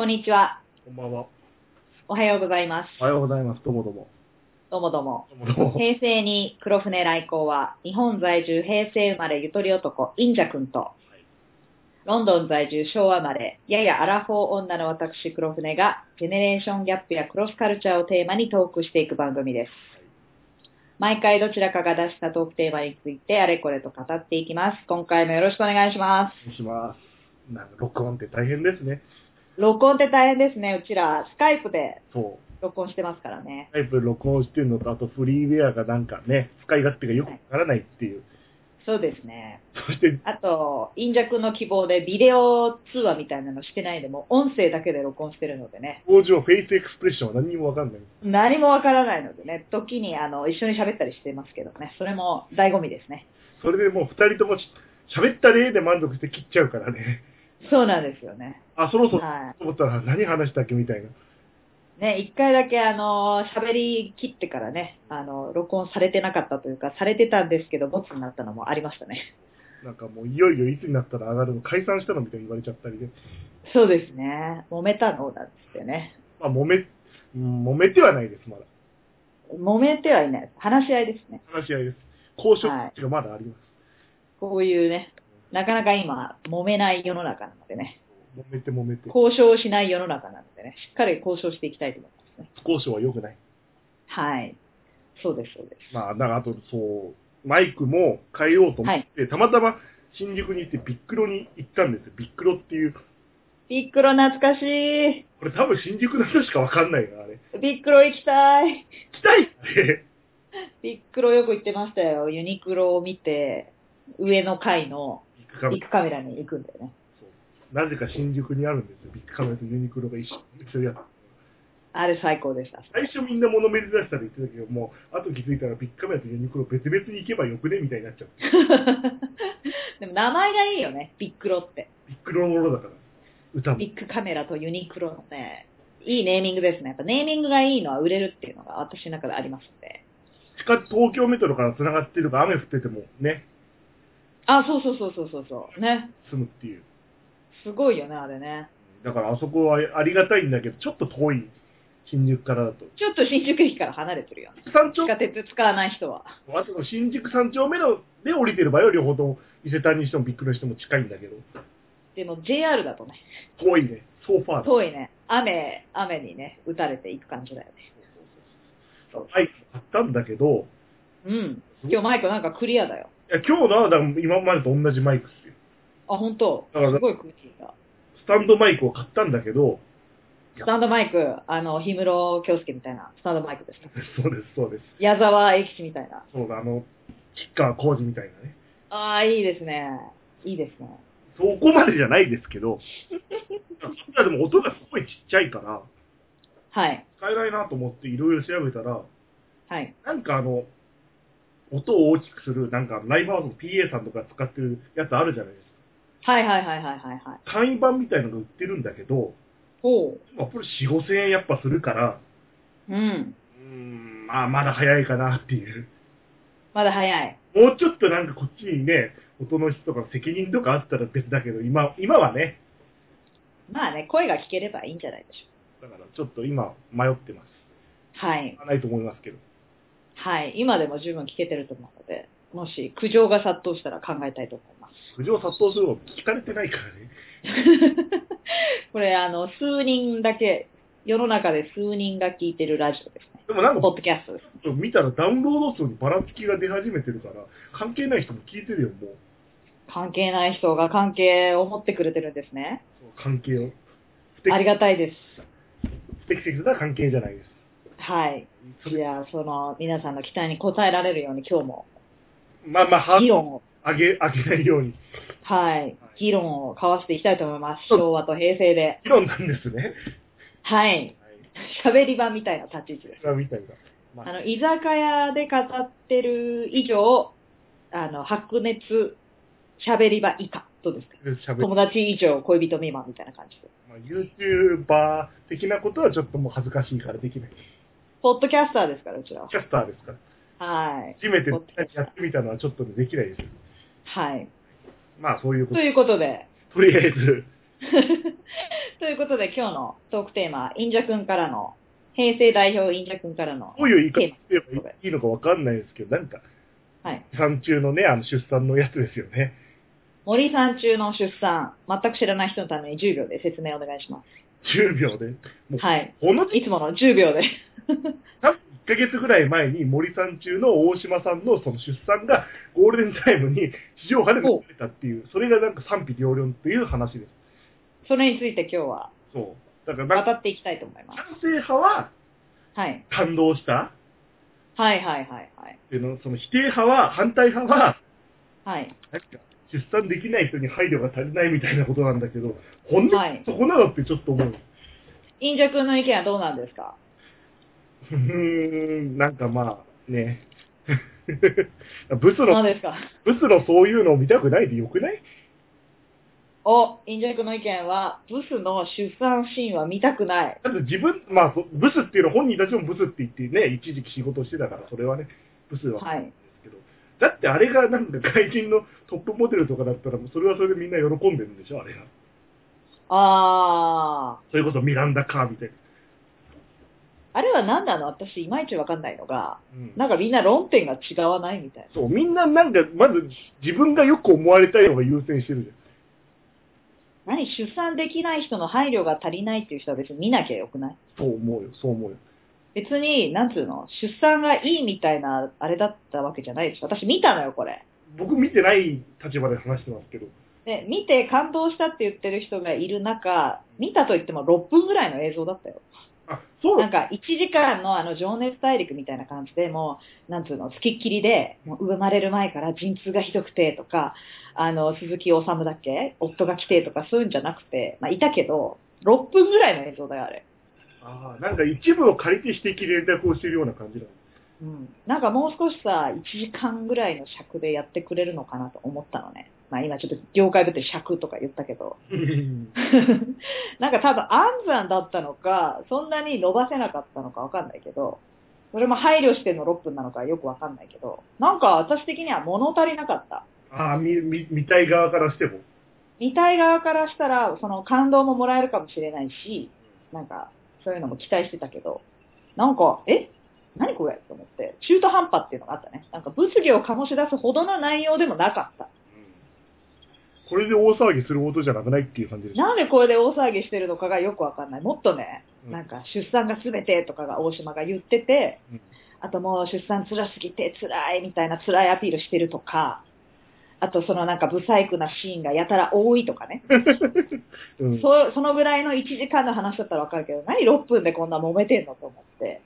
こんにちは。こんばんは。おはようございます。おはようございます。どうもどうも。どうもどうも。どうもどうも。平成に黒船来航は、日本在住平成生まれゆとり男、インジャ君と、ロンドン在住昭和生まれ、ややアラフォー女の私黒船が、ジェネレーションギャップやクロスカルチャーをテーマにトークしていく番組です。毎回どちらかが出したトークテーマについてあれこれと語っていきます。今回もよろしくお願いします。お願いします。なんか録音って大変ですね。録音って大変ですね。うちら、スカイプでそう。録音してますからね。タイプで録音してるのと、あとフリーウェアがなんかね、使い勝手がよくわからないっていう。そうですね。そして、あと、インジャ君の希望でビデオ通話みたいなのしてないで、もう音声だけで録音してるのでね。登場 face expression は何にもわかんない。何もわからないのでね、時にあの、一緒に喋ったりしてますけどね。それも醍醐味ですね。それでもう二人ともし喋った例で満足して切っちゃうからね。そうなんですよね。あ、そろそろ、はと思ったら何話したっけみたいな。い。ね、一回だけあの、喋り切ってからね、あの、録音されてなかったというか、されてたんですけど、ボツになったのもありましたね。なんかもういよいよいつになったら上がるの解散したのみたいに言われちゃったりで。そうですね。揉めたのなんつってね。まあ揉め、うん揉めてはないです、まだ。揉めてはいない。話し合いですね。話し合いです。交渉がまだあります。こういうね、なかなか今、揉めない世の中なのでね。揉めて揉めて。交渉しない世の中なのでね、しっかり交渉していきたいと思いますね。交渉は良くない。はい。そうです、そうです。まあ、だからあと、そう、マイクも変えようと思って、たまたま新宿に行ってビックロに行ったんですよ。ビックロっていう。ビックロ懐かしい。これ多分新宿の人しかわかんないな、あれ。ビックロ行きたい。来たいって。ビックロよく行ってましたよ。ユニクロを見て、上の階のビッグカメラビッグカメラに行くんだよね。なぜか新宿にあるんですよ。ビッグカメラとユニクロが一緒や。あれ最高でした。最初みんな物珍しさで言ってたけど、もう、後気づいたらビッグカメラとユニクロ別々に行けばよくねみたいになっちゃう。でも名前がいいよね、ビックロって。ビックロのものだから。歌も。ビッグカメラとユニクロのね、いいネーミングですね。やっぱネーミングがいいのは売れるっていうのが私の中でありますんで。地下東京メトロから繋がってるから雨降っててもね、あ、そうそうそうそうそうそう。ね。済むっていう。すごいよね、あれね。だからあそこはありがたいんだけど、ちょっと遠い。新宿からだと。ちょっと新宿駅から離れてるよね。三丁地下鉄使わない人は。あと新宿三丁目ので降りてる場合は両方とも伊勢丹にしてもビッグにしても近いんだけど、でも JR だとね、遠いね。ソーファーだ。遠いね。雨、雨にね、打たれていく感じだよね。そうはい、買ったんだけど、うん。今日マイクなんかクリアだよ。いや今日のは今までと同じマイクっすよ。あ、本当？だからすごいクリアだ。スタンドマイクを買ったんだけど、スタンドマイク、あの、氷室京介みたいなスタンドマイクですか。そうです、そうです。矢沢永吉みたいな。そうだ、あの、吉川浩司みたいなね。ああ、いいですね。いいですね。そこまでじゃないですけど、でも音がすごいちっちゃいから、はい。使えないなと思っていろいろ調べたら、はい。なんかあの、音を大きくする、なんかライブハウスの PA さんとか使ってるやつあるじゃないですか。はいはいはいはいはいはい。簡易版みたいのが売ってるんだけど、ほまあ、これ4、5千円やっぱするから、う。うん。うーん、まあまだ早いかなっていう。まだ早い。もうちょっとなんかこっちにね、音の質とか責任とかあったら別だけど、今、今はね、まあね、声が聞ければいいんじゃないでしょだからちょっと今迷ってます。う。はい。ないと思いますけど。はい。今でも十分聞けてると思うので、もし苦情が殺到したら考えたいと思います。苦情殺到するの聞かれてないからね。これ、あの、数人だけ、世の中で数人が聞いてるラジオですね。でもなんかポッドキャストです。見たらダウンロード数にばらつきが出始めてるから、関係ない人も聞いてるよ、もう。関係ない人が関係を持ってくれてるんですね。関係を。ありがたいです。不適切な関係じゃないです。はい。それ、じゃあ、その、皆さんの期待に応えられるように今日もまあまあ、議論を、上げ、上げないように。はい、議論を交わしていきたいと思います。昭和と平成で。議論なんですね。はい。はい。喋り場みたいな立ち位置です。みたいな。まあの、居酒屋で語ってる以上、あの、白熱喋り場以下。どうですか喋友達以上恋人未満みたいな感じで。まあ、YouTuber 的なことはちょっともう恥ずかしいからできない。ポッドキャスターですから、うちらは。キャスターですから。はい。初めてやってみたのはちょっとできないですよ。はい。まあそういうこと。ということで、とりあえず、ということで今日のトークテーマは、インジャ君からの、平成代表インジャ君からの、どういう言い方すればいいのかわかんないですけど、なんか、はい。産中のね、あの出産のやつですよね。森さん中の出産、全く知らない人のために10秒で説明お願いしま10秒で？もうす。はい。このいつもの10秒で。多分1ヶ月ぐらい前に森さん中の大島さんのその出産がゴールデンタイムに地上波で見られたっていう、それがなんか賛否両論っていう話です。それについて今日はそう。だから語っていきたいと思います。賛成派ははい。感動したはいはいはいはい。っていうの、その否定派は、反対派は、はい。なんか、出産できない人に配慮が足りないみたいなことなんだけど、ほんとはいそこなのってちょっと思う。インジャ君の意見はどうなんですか？うーん、なんかまあ、ね。ブスの、ブスのそういうのを見たくないでよくない？お、インジャ君の意見は、ブスの出産シーンは見たくない。だって自分、まあ、そブスっていうのは本人たちもブスって言ってね、一時期仕事してたから、それはね、ブスは。はい。ですけど、だってあれがなんか外人のトップモデルとかだったら、それはそれでみんな喜んでるんでしょ、あれが。あそれこそミランダ・カーみたいな。ー。あれは何なの？私、いまいちわかんないのが、うんなんかみんな論点が違わないみたいな。そう、みんななんか、まず自分がよく思われたいのが優先してるじ何出産できない人の配慮が足りないっていう人は別に見なきゃよくない？ゃん。そう思うよ、そう思うよ。別に、なんつうの？出産がいいみたいな、あれだったわけじゃないでしょ。私見たのよ、これ。僕見てない立場で話してますけど、で、見て感動したって言ってる人がいる中、見たと言っても6分ぐらいの映像だったよ。なんか1時間のあの情熱大陸みたいな感じでもう、なんつうの、付きっきりで、もう生まれる前から陣痛がひどくてとか、あの、鈴木治だっけ？夫が来てとかそういうんじゃなくて、まあいたけど、6分ぐらいの映像だよ、あれ。あーなんか一部を借りて指摘連絡をしてるような感じなの。うん。なんかもう少しさ、1時間ぐらいの尺でやってくれるのかなと思ったのね。まあ今ちょっと業界ぶって尺とか言ったけど。なんか多分安産だったのか、そんなに伸ばせなかったのかわかんないけど、それも配慮しての6分なのかよくわかんないけど、なんか私的には物足りなかった。ああ、見、見、見たい側からしても。見たい側からしたら、その感動ももらえるかもしれないし、なんかそういうのも期待してたけど、なんか、え？何これ？と思って、中途半端っていうのがあったね。なんか物議を醸し出すほどの内容でもなかった。これで大騒ぎするほどじゃなくないっていう感じでしょ。なんでこれで大騒ぎしてるのかがよくわかんない。もっとね、うんなんか出産が全てとかが大島が言ってて、うんあともう出産辛すぎて辛いみたいな辛いアピールしてるとか、あとそのなんかブサイクなシーンがやたら多いとかね。うん。そそのぐらいの1時間の話だったらわかるけど、何6分でこんな揉めてんのと思って。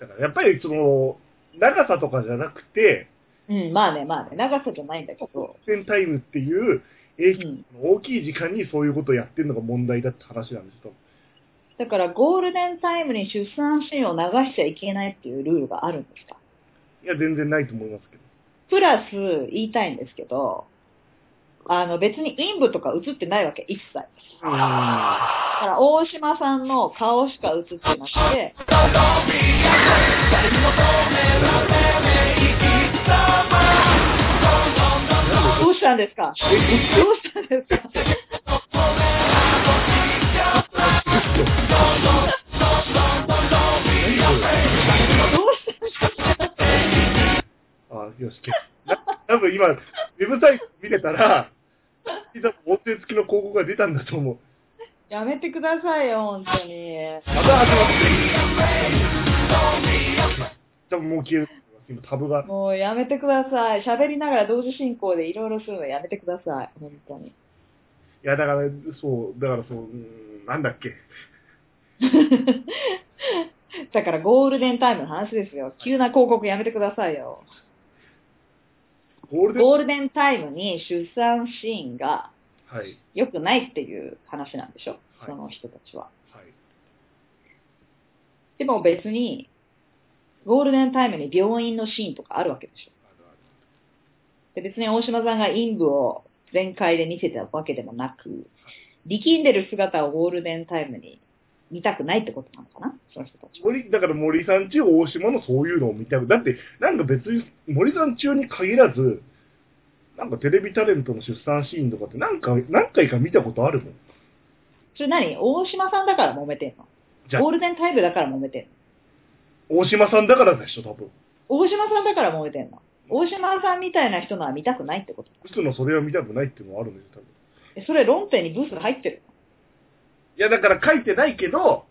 だからやっぱりその、長さとかじゃなくて、うん、まあね、まあね、長さじゃないんだけど、センタイムっていう、影響うん。の大きい時間にそういうことをやってるのが問題だって話なんですと。だからゴールデンタイムに出産シーンを流しちゃいけないっていうルールがあるんですか？いや、全然ないと思いますけど。プラス言いたいんですけど、あの別に陰部とか映ってないわけ、一切。だ。から大島さんの顔しか映ってなくて、どうしたんですか？どうしたんですか？どうしたんですか？あよし、多分今、ウェブサイト見てたら、多分音声付きの広告が出たんだと思う。やめてくださいよ、本当に。また始まって多分もう消える。今タブが。もうやめてください。喋りながら同時進行でいろいろするのやめてください。本当に。いや、だから、そう、だからそう、うーんなんだっけ。だからゴールデンタイムの話ですよ。急な広告やめてくださいよ。ゴールデン、タイムに出産シーンがはい。良くないっていう話なんでしょ、はいその人たちは。はい。でも別に、ゴールデンタイムに病院のシーンとかあるわけでしょあるあるで別に大島さんが陰部を全開で見せたわけでもなく、力んでる姿をゴールデンタイムに見たくないってことなのかな？その人たちは。森、だから森さん中大島のそういうのを見たく、だって、なんか別に森さん中に限らず、なんかテレビタレントの出産シーンとかってなんか、何回か見たことあるもん。それ何？大島さんだから揉めてんの？じゃあゴールデンタイムだから揉めてんの？大島さんだからでしょ、多分。大島さんだから揉めてんの？大島さんみたいな人のは見たくないってことブスのそれを見たくないっていうのはあるんですよ、多分。えそれ論点にブス入ってる？いや、だから書いてないけど、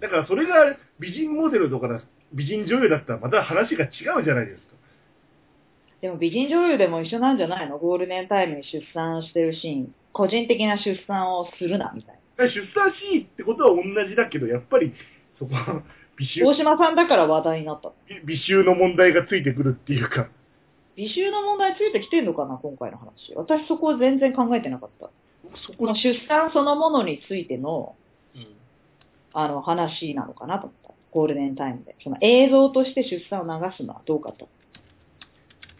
だからそれが美人モデルとかだ、美人女優だったらまた話が違うじゃないですか。でも美人女優でも一緒なんじゃないの？ゴールデンタイムに出産してるシーン、個人的な出産をするな、みたいだから出産シーンってことは同じだけど、やっぱりそこは美な。大醜、島さんだから話題になったの。美醜の問題がついてくるっていうか。美醜の問題ついてきてんのかな、今回の話。私そこは全然考えてなかった。そこ出産そのものについての、うんあの、話なのかなと思った。ゴールデンタイムで。その映像として出産を流すのはどうかと。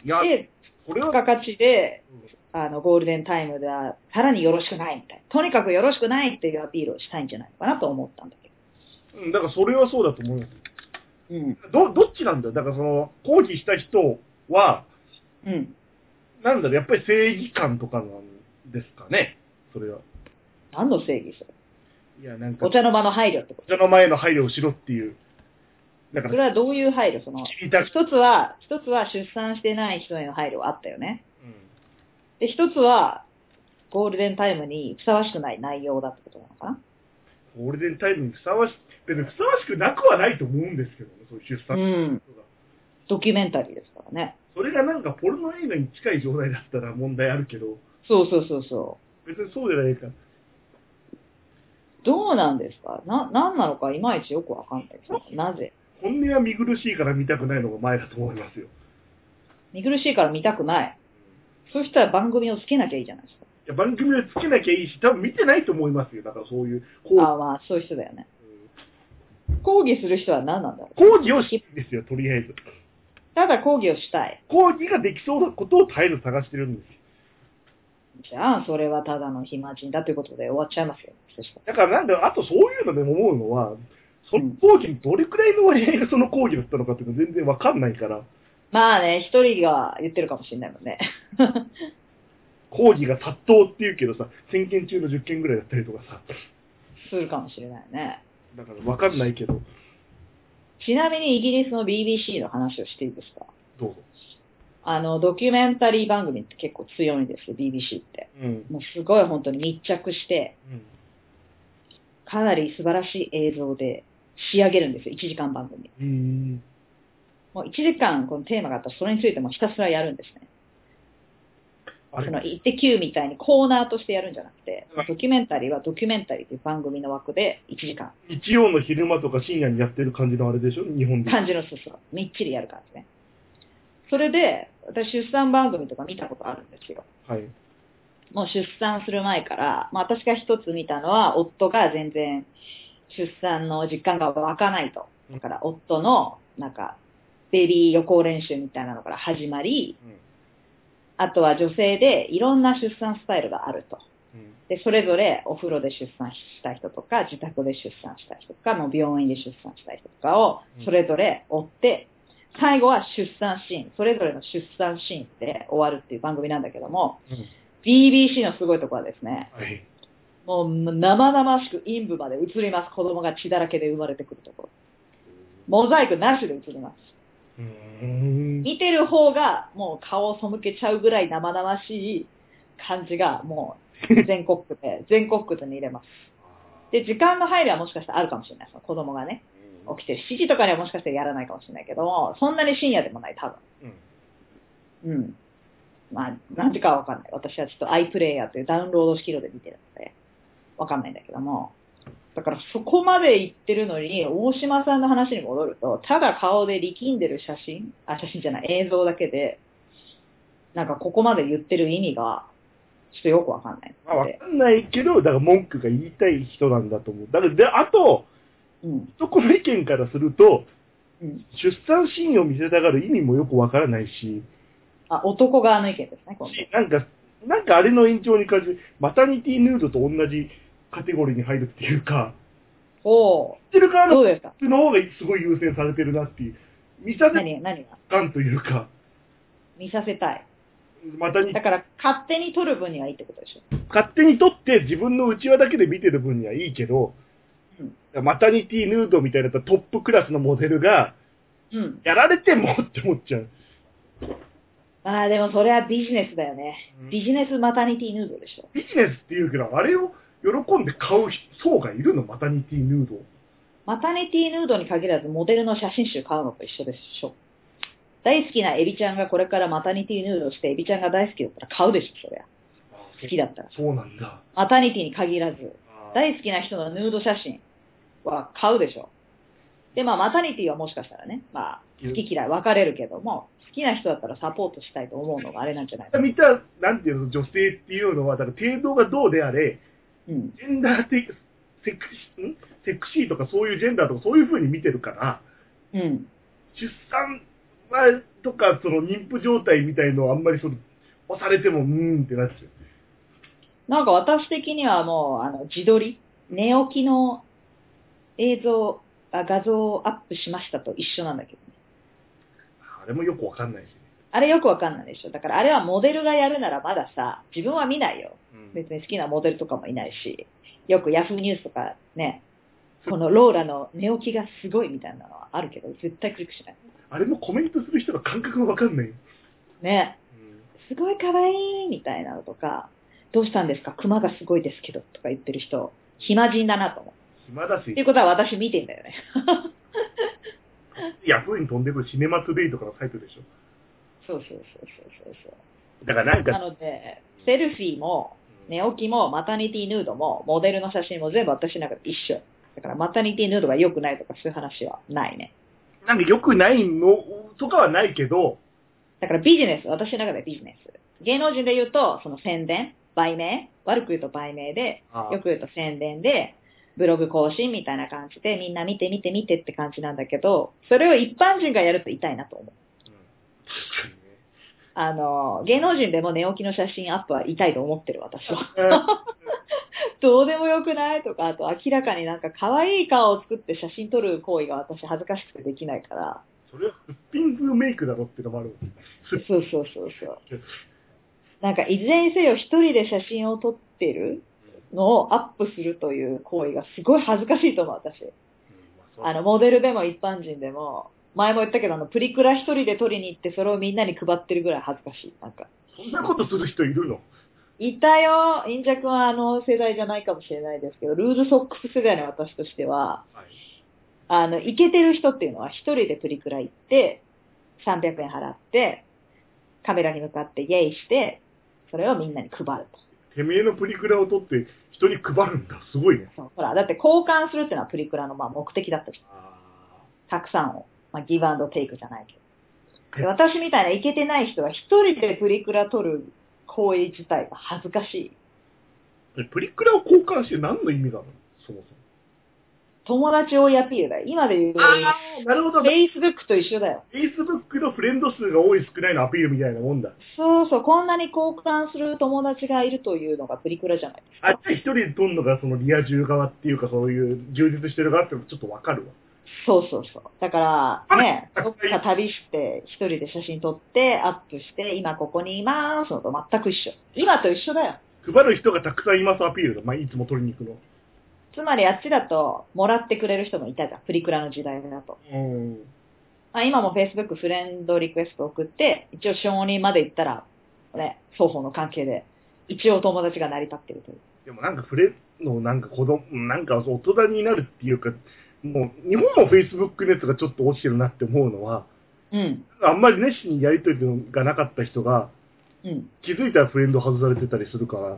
いや、で、これは、付加価値で、あの、ゴールデンタイムでは、さらによろしくないみたいな。とにかくよろしくないっていうアピールをしたいんじゃないのかなと思ったんだけうん、だからそれはそうだと思います。ど。うん。ど、どっちなんだよ。だからその、抗議した人は、うん。なんだろう、やっぱり正義感とかなんですかね。それは。何の正義それ？いや、なんか、お茶の間の配慮ってこお茶の前の配慮をしろっていう。だかと。それら、はどういう配慮？その、一つは、一つは出産してない人への配慮はあったよね。うんで、一つは、ゴールデンタイムにふさわしくない内容だってことなのかな？ゴールデンタイムにふさわし、別にふさわしくなくはないと思うんですけどね、そういう出産うん。ドキュメンタリーですからね。それがなんかポルノ映画に近い状態だったら問題あるけど、そうそうそうそう。別にそうじゃないか。どうなんですか？な、なんなのか？いまいちよくわかんないですよ。なぜ？本音は見苦しいから見たくないのが前だと思いますよ。見苦しいから見たくない。そしたら番組をつけなきゃいいじゃないですか。いや番組をつけなきゃいいし、多分見てないと思いますよ。だからそういう、ああまあ、そういう人だよね。抗議する人は何なんだろう。抗議をしんですよ、とりあえず。ただ抗議をしたい。抗議ができそうなことを絶えず探してるんですよ。じゃあ、それはただの暇人だということで終わっちゃいますよ。だからなんだ、あとそういうのでも思うのは、その抗議にどれくらいの割合がその抗議だったのかっていうの全然わかんないから、まあね、一人が言ってるかもしれないもんね。抗議が殺到っていうけどさ、1000件中の10件ぐらいだったりとかさ、するかもしれないね。だからわかんないけど、ちなみにイギリスの BBC の話をしていいですか？どうぞ。あの、ドキュメンタリー番組って結構強いんですよ、BBC って。うん。もうすごい本当に密着して、かなり素晴らしい映像で仕上げるんですよ、1時間番組。うん。うん。もう1時間このテーマがあったらそれについてもひたすらやるんですね。その、イッテ Q みたいにコーナーとしてやるんじゃなくてはい、ドキュメンタリーはドキュメンタリーという番組の枠で1時間。日曜の昼間とか深夜にやってる感じのあれでしょ？日本で。感じのそうそう、みっちりやる感じね。それで、私出産番組とか見たことあるんですよ。はい。もう出産する前から、まあ私が一つ見たのは、夫が全然出産の実感が湧かないと。だから夫の、なんか、ベビー予行練習みたいなのから始まり、あとは女性でいろんな出産スタイルがあると。うん。で、それぞれお風呂で出産した人とか、自宅で出産した人とか、もう病院で出産した人とかをうん、それぞれ追って、最後は出産シーン、それぞれの出産シーンで終わるっていう番組なんだけども、うん。BBC のすごいところはですね、はい。もう生々しく陰部まで映ります。子供が血だらけで生まれてくるところ。モザイクなしで映ります。見てる方がもう顔を背けちゃうぐらい生々しい感じがもう全国区で、全国区で見れます。で、時間の配慮はもしかしたらあるかもしれない。その子供がね、起きてる7時とかにはもしかしたらやらないかもしれないけども、そんなに深夜でもない、多うん。分。うん。まあ、何時かはわかんない。私はちょっと iPlayer というダウンロード式ので見てるので、わかんないんだけども。だからそこまで言ってるのに、大島さんの話に戻ると、ただ顔で力んでる写真、あ、写真じゃない、映像だけで、なんかここまで言ってる意味が、ちょっとよくわかんないまあ、わ。かんないけど、だから文句が言いたい人なんだと思う。だから、で、あと、うん。男の意見からすると、うん。出産シーンを見せたがる意味もよくわからないし、あ、男側の意見ですね、なんか、なんかあれの延長に感じる、マタニティヌードと同じカテゴリーに入るっていうか、おー、言ってる側のの方がすごい優先されてるなっていう、見させ何、何が？感というか、見させたい。またにだ、から、勝手に撮る分にはいいってことでしょ。勝手に撮って自分の内輪だけで見てる分にはいいけど、うん。マタニティヌードみたいなトップクラスのモデルが、うん。やられてもって思っちゃう。まあでもそれはビジネスだよね。うんビジネスマタニティヌードでしょ。ビジネスって言うけど、あれを喜んで買う層がいるの？マタニティヌード。マタニティヌードに限らずモデルの写真集買うのと一緒でしょ。大好きなエビちゃんがこれからマタニティヌードしてエビちゃんが大好きだったら買うでしょ、そりゃ。好きだったら。そうなんだ。マタニティに限らず、大好きな人のヌード写真は買うでしょ。で、まあ、マタニティはもしかしたらね、まあ、好き嫌い分かれるけども、好きな人だったらサポートしたいと思うのがあれなんじゃない見た、なんていうの、女性っていうのは、だから程度がどうであれ、うん。ジェンダー的、セクシー、ん？セクシーとかそういうジェンダーとかそういう風に見てるから、うん。出産は、とか、その妊婦状態みたいのをあんまりその、押されても、うーんってなっちゃう。なんか私的にはもう、あの、自撮り、寝起きの映像、あ画像をアップしましたと一緒なんだけどね。あれもよくわかんないしね。あれよくわかんないでしょ。だからあれはモデルがやるならまださ、自分は見ないよ。うん別に好きなモデルとかもいないし、よくヤフーニュースとかね、このローラの寝起きがすごいみたいなのはあるけど、絶対クリックしない。あれもコメントする人の感覚がわかんないよ。ね、すごい可愛いみたいなのとか、どうしたんですか？熊がすごいですけどとか言ってる人、暇人だなと思う。暇だしっていう、ことは私見てんだよね。ヤフーに飛んでくるシネマトゥデイとかのサイトでしょ。そうそうそうそうそうそう。だからなんか、なので、セルフィーも、寝起きも、マタニティヌードも、モデルの写真も全部私の中で一緒。だから、マタニティヌードが良くないとかそういう話はないね。なんか良くないのとかはないけど、だからビジネス、私の中でビジネス。芸能人で言うと、その宣伝、売名、悪く言うと売名で、あよく言うと宣伝で、ブログ更新みたいな感じで、みんな見て見て見てって感じなんだけど、それを一般人がやると痛いなと思う。うん確かにね。あの、芸能人でも寝起きの写真アップは痛いと思ってる、私は。どうでもよくないとか、あと明らかになんか可愛い顔を作って写真撮る行為が私恥ずかしくてできないから。それはすっぴん風メイクだろっていうのもある。そうそうそうそう。なんかいずれにせよ一人で写真を撮ってるのをアップするという行為がすごい恥ずかしいと思う、私。あの、モデルでも一般人でも、前も言ったけど、あの、プリクラ一人で撮りに行ってそれをみんなに配ってるぐらい恥ずかしい。なんか。そんなことする人いるの？いたよ。インジャ君はあの世代じゃないかもしれないですけど、ルーズソックス世代の私としては、はい。あの、イケてる人っていうのは一人でプリクラ行って、300円払って、カメラに向かってイェイして、それをみんなに配ると。てめえのプリクラを撮って人に配るんだ。すごいね。そうほら、だって交換するっていうのはプリクラのまあ目的だったじゃん。あたくさんを。まあ、ギブアンドテイクじゃないけど。で私みたいなイケてない人は一人でプリクラ撮る行為自体が恥ずかしい。ープリクラを交換して何の意味があるの？そもそも。友達追いアピールだよ。今で言う、ああ、なるほど。Facebook と一緒だよ。Facebook のフレンド数が多い少ないのアピールみたいなもんだ。そうそう、こんなに交換する友達がいるというのがプリクラじゃないですあ、じか。ゃあ一人で撮るのがそのリア充側っていうかそういう充実してる側ってのちょっとわかるわ。そうそうそう。だから、ね、あ どっか旅して、一人で写真撮って、アップして、今ここにいますのと全く一緒。今と一緒だよ。配る人がたくさんいますアピールだ。まあ、いつも取りに行くの。つまりあっちだと、もらってくれる人もいたじゃん。プリクラの時代だと。うん。まあ、今も Facebook フレンドリクエスト送って、一応承認まで行ったら、ね、双方の関係で、一応友達が成り立ってるという。でもなんかフレのなんか子供、なんか大人になるっていうか、もう日本も Facebook 熱がちょっと落ちてるなって思うのは、うん。あんまり熱心にやりとりがなかった人が、うん。気づいたらフレンド外されてたりするから。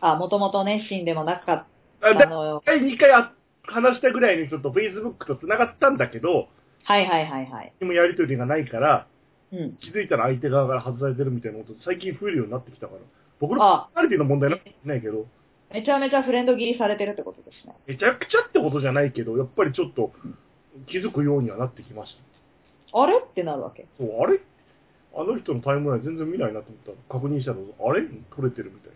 あ、もともと熱心でもなかっあ、ただの、第2回あ話したぐらいにちょっと Facebook と繋がったんだけど、はいはいはいはい。でもやりとりがないから、うん。気づいたら相手側から外されてるみたいなこと最近増えるようになってきたから。僕のあパーティーの問題なんかないけど、めちゃめちゃフレンド切りされてるってことですね。めちゃくちゃってことじゃないけど、やっぱりちょっと気づくようにはなってきました。あれ？ってなるわけ。そう、あれ？あの人のタイムライン全然見ないなと思ったら、確認したら、あれ？撮れてるみたい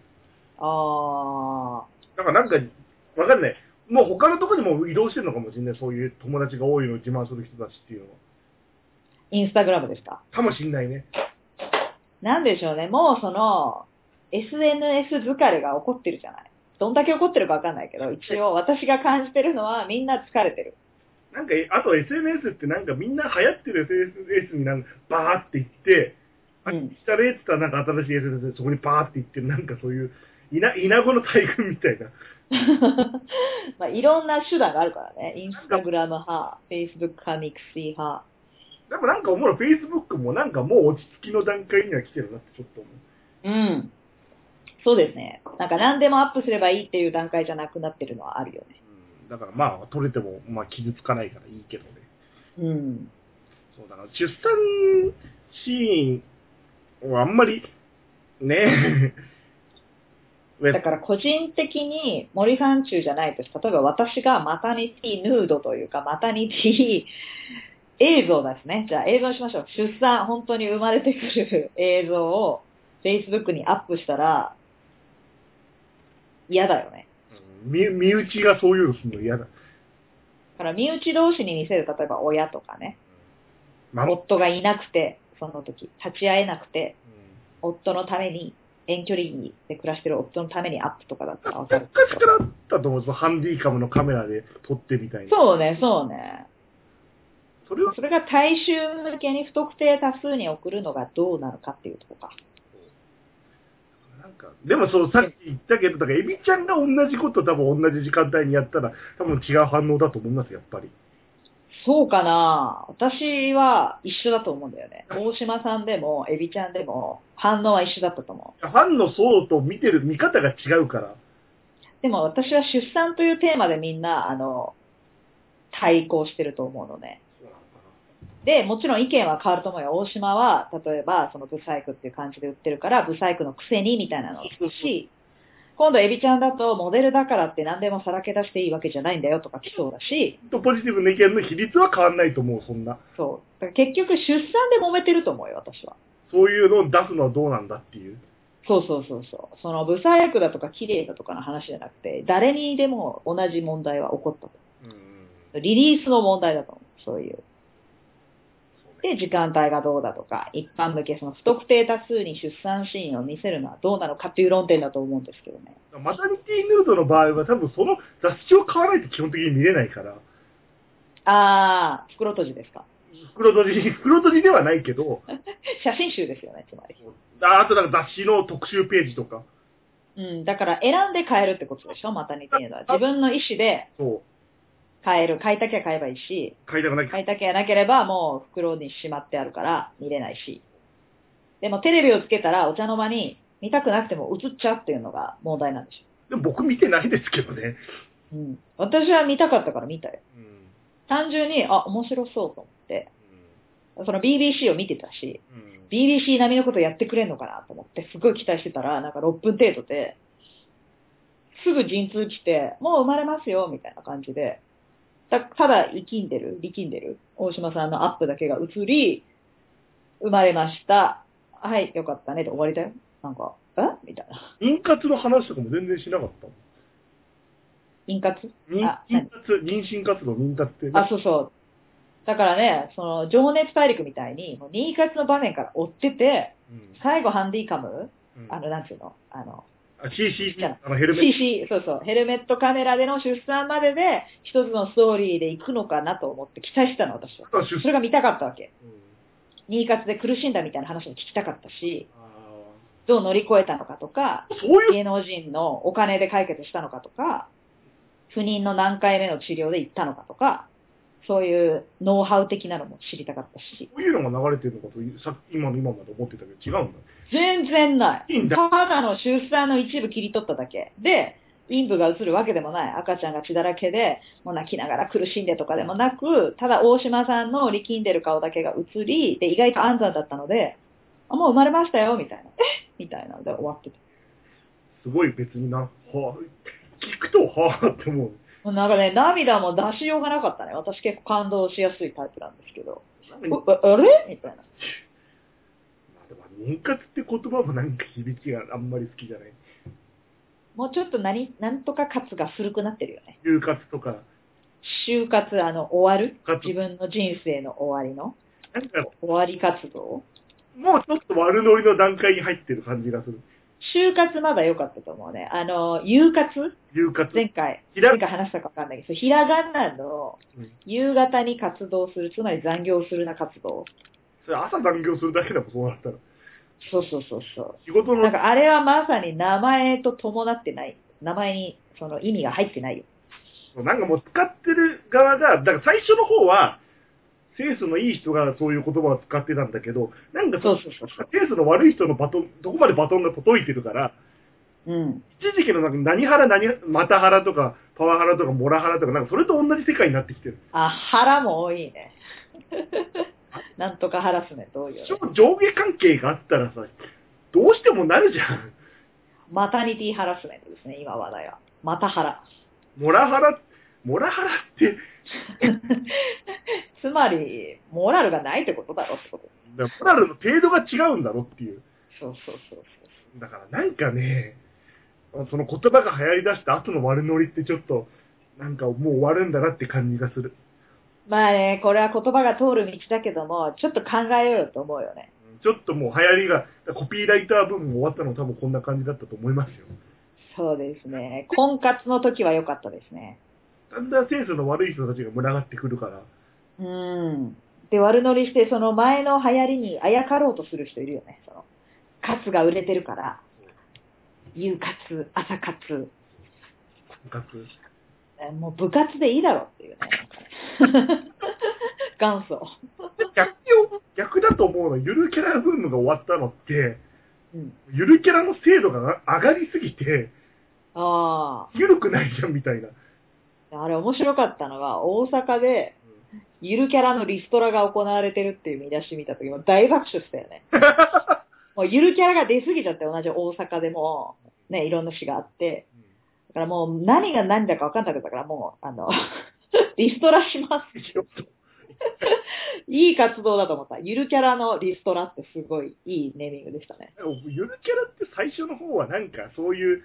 あな。だからなんか、わかんない。もう他のところにも移動してるのかもしれない。そういう友達が多いのを自慢する人たちっていうのは。ー、インスタグラムですか？かもしんないね。なんでしょうね、もうその、SNS 疲れが起こってるじゃない。どんだけ起こってるかわかんないけど、一応私が感じてるのはみんな疲れてる。なんか、あと SNS ってなんかみんな流行ってる SNS になんかバーって行って、あ、うん来たねって言ったらなんか新しい SNS でそこにバーって行ってる、なんかそういう、稲、稲子の大群みたいな。まあ、いろんな手段があるからね。インスタグラム派、Facebook 派、ミクシー派。でもなんか思うの、Facebook もなんかもう落ち着きの段階には来てるなってちょっと思う。うん。そうですね。なんか何でもアップすればいいっていう段階じゃなくなってるのはあるよね。うん、だからまあ、取れても、まあ傷つかないからいいけどね。うん。そうだな、出産シーンはあんまり、ねえ。だから個人的に森三中じゃないです。例えば私がマタニティヌードというか、マタニティ映像ですね。じゃあ映像にしましょう。出産、本当に生まれてくる 映像を Facebook にアップしたら嫌だよね。うん身身内がそういうのするの嫌だ。だから身内同士に見せる、例えば親とかね。まあ、夫がいなくて、その時、立ち会えなくて、夫のために、遠距離で暮らしてる夫のためにアップとかだったらわかるけ昔からど。あったと思う、そのハンディカムのカメラで撮ってみたいな。そうね、そうね。それは、それが大衆向けに不特定多数に送るのがどうなのかっていうところか。なんか、でもそう、さっき言ったけど、だから、エビちゃんが同じこと多分同じ時間帯にやったら、多分違う反応だと思います、やっぱり。そうかな私は一緒だと思うんだよね。大島さんでも、エビちゃんでも、反応は一緒だったと思う。ファンの層と見てる見方が違うから。でも私は出産というテーマでみんな、あの、対抗してると思うのね。で、もちろん意見は変わると思うよ。大島は、例えば、そのブサイクっていう感じで売ってるから、ブサイクのくせにみたいなのを聞くし、今度エビちゃんだと、モデルだからって何でもさらけ出していいわけじゃないんだよとか来そうだし、とポジティブな意見の比率は変わんないと思う、そんな。そう。だから結局出産で揉めてると思うよ、私は。そういうのを出すのはどうなんだっていう。そうそうそうそう。その、ブサイクだとか綺麗だとかの話じゃなくて、誰にでも同じ問題は起こったと。うん。リリースの問題だと思う。そういう。で、時間帯がどうだとか、一般向け、その不特定多数に出産シーンを見せるのはどうなのかっていう論点だと思うんですけどね。マタニティヌードの場合は多分その雑誌を買わないと基本的に見れないから、あー、袋閉じですか？袋閉じ、袋閉じではないけど、写真集ですよね、つまり。ああとなんか雑誌の特集ページとか、うん、だから選んで買えるってことでしょ、マタニティのは。自分の意思でそう、買える。買いたきゃ買えばいいし、買いたくない買いたきゃなければもう袋にしまってあるから見れないし。でもテレビをつけたらお茶の間に見たくなくても映っちゃうっていうのが問題なんでしでも僕見てないですけどね。ょ。うん。私は見たかったから見たよ。うん。単純に、あ、面白そうと思って、その BBC を見てたし、うん。BBC 並みのことやってくれんのかなと思って、すごい期待してたら、なんか6分程度で、すぐ陣痛来て、もう生まれますよ、みたいな感じで、たただ生きんでる、力んでる、大島さんのアップだけが映り、生まれました。はい、よかったね、で終わりだよ。なんか、え？みたいな。妊活の話とかも全然しなかった。妊活？妊活、妊娠活動、妊活って、あ、そうそう。だからね、その、情熱大陸みたいに、もう妊活の場面から追ってて、うん最後ハンディカム？うんあの、なんていうの？あの、あ CCC じゃ、あのヘルメッ CC、そうそう、ヘルメットカメラでの出産までで、一つのストーリーで行くのかなと思って期待してたの、私は。それが見たかったわけ。うん。妊活で苦しんだみたいな話も聞きたかったし、あどう乗り越えたのかとか、ういう、芸能人のお金で解決したのかとか、不妊の何回目の治療で行ったのかとか、そういうノウハウ的なのも知りたかったし、そういうのが流れてるのかと、さ今の今まで思ってたけど違うんだ。全然ない。いいんだ。ただの出産の一部切り取っただけ。で、陰部が映るわけでもない。赤ちゃんが血だらけで、もう泣きながら苦しんでとかでもなく、ただ大島さんの力んでる顔だけが映り、で、意外と安産だったので、あ、もう生まれましたよ、みたいな。え？みたいなので終わってた。すごい別にな、はあ、聞くと、はあって思う。もうなんかね、涙も出しようがなかったね。私結構感動しやすいタイプなんですけど。ああれ？みたいな。あでも妊活って言葉もなんか響きがあんまり好きじゃない。もうちょっと何、なんとか活が古くなってるよね。就活とか、就活、あの、終わる？活自分の人生の終わりの？なんか終わり活動？もうちょっと悪ノリの段階に入ってる感じがする。就活まだ良かったと思うね。あの、夕活？夕活。前回、前回話したかわかんないけど、ひらがなのうん夕方に活動する、つまり残業するな活動。それ朝残業するだけでもそうなったら。そうそうそうそ仕事う。なんの、かあれはまさに名前と伴ってない。名前にその意味が入ってないよ。なんかもう使ってる側が、だから最初の方は、センスのいい人がそういう言葉を使ってたんだけど、なんかそうそうそうそう。センスの悪い人のバトン、どこまでバトンが届いてるから、うん。一時期のなんか何腹何、また腹とか、パワハラとか、モラハラとか、なんかそれと同じ世界になってきてる。あ、腹も多いね。なんとかハラスメント多いよね。上下関係があったらさ、どうしてもなるじゃん。マタニティハラスメントですね、今話題は。また腹。モラハラ、モラハラって、つまり、モラルがないってことだろってこと。だモラルの程度が違うんだろっていう。そうそうそうそう。だからなんかね、その言葉が流行り出した後の悪ノリってちょっと、なんかもう終わるんだなって感じがする。まあね、これは言葉が通る道だけども、ちょっと考えようよと思うよね。ちょっともう流行りが、コピーライター部分も終わったの多分こんな感じだったと思いますよ。そうですね。婚活の時は良かったですね。だんだんセンスの悪い人たちが群がってくるから、うん。で、悪乗りして、その前の流行りにあやかろうとする人いるよね。その、カツが売れてるから、夕活、朝活、部活？えもう部活でいいだろっていうね。元祖。逆よ、逆だと思うのは、ゆるキャラブームが終わったのって、うん。ゆるキャラの精度が上がりすぎて、あゆるくないじゃんみたいな。あ。あれ面白かったのが、大阪で、ゆるキャラのリストラが行われてるっていう見出し見た時も大爆笑したよね。もうゆるキャラが出すぎちゃって、同じ大阪でも、ね、いろんな市があって、だからもう何が何だか分かんなかったから、もう、あの、リストラします。いい活動だと思った。ゆるキャラのリストラってすごいいいネーミングでしたね。ゆるキャラって最初の方はなんかそういう、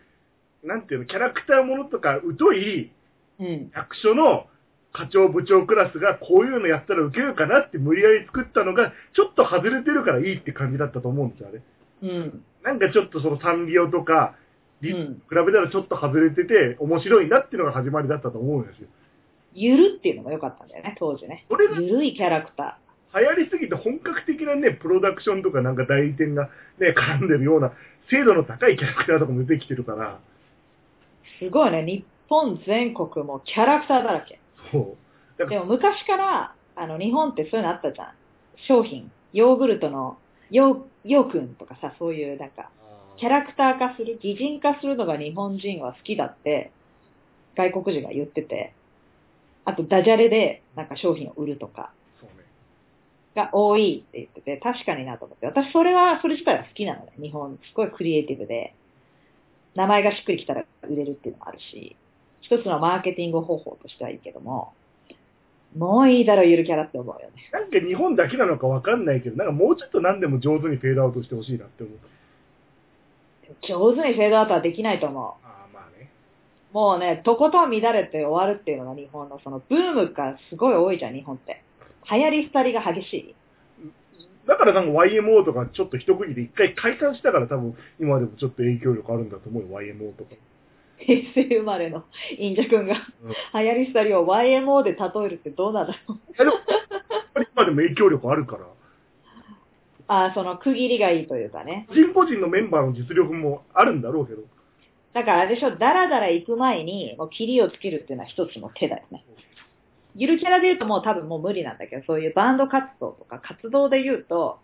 なんていうの、キャラクターものとか疎いうん。役所の課長部長クラスがこういうのやったらウケるかなって無理やり作ったのが、ちょっと外れてるからいいって感じだったと思うんですよ、あれ。うん。なんかちょっとそのサンリオとか、リうん比べたらちょっと外れてて、面白いなっていうのが始まりだったと思うんですよ。ゆるっていうのも良かったんだよね、当時ね。それがゆるいキャラクタ流行りすぎて本格的なね、プロダクションとかなんか代理店がね、絡んでるような、精度の高いキャラクターとかも出てきてるから、ー。すごいね、日本全国もキャラクターだらけ。そう。だからでも昔から、あの、日本ってそういうのあったじゃん。商品。ヨーグルトの、ヨー、ヨーくんとかさ、そういうなんか、キャラクター化する、擬人化するのが日本人は好きだって、外国人が言ってて、あとダジャレでなんか商品を売るとかそうね。が多いって言ってて、確かになと思って。私それは、それ自体は好きなのね。日本、すごいクリエイティブで、名前がしっくりきたら売れるっていうのもあるし、一つのマーケティング方法としてはいいけども、もういいだろ、ゆるキャラって思うよね。なんか日本だけなのかわかんないけど、なんかもうちょっと何でも上手にフェードアウトしてほしいなって思う。上手にフェードアウトはできないと思う。ああ、まあね。もうね、とことん乱れて終わるっていうのが日本のそのブームがすごい多いじゃん、日本って。流行り廃りが激しい。だからなんか YMO とかちょっと一区切りで一回解散したから多分今でもちょっと影響力あるんだと思うよ、YMO とか。平成生まれの忍者くんがうん流行り廃りを YMO で例えるってどうなんだろう。いやっぱり今でも影響力あるから。あーその区切りがいいというかね。個人個人のメンバーの実力もあるんだろうけど。だからあれでしょ、だらだら行く前に、もう切りをつけるっていうのは一つの手だよね。ゆるキャラで言うともう多分もう無理なんだけど、そういうバンド活動とか活動で言うと、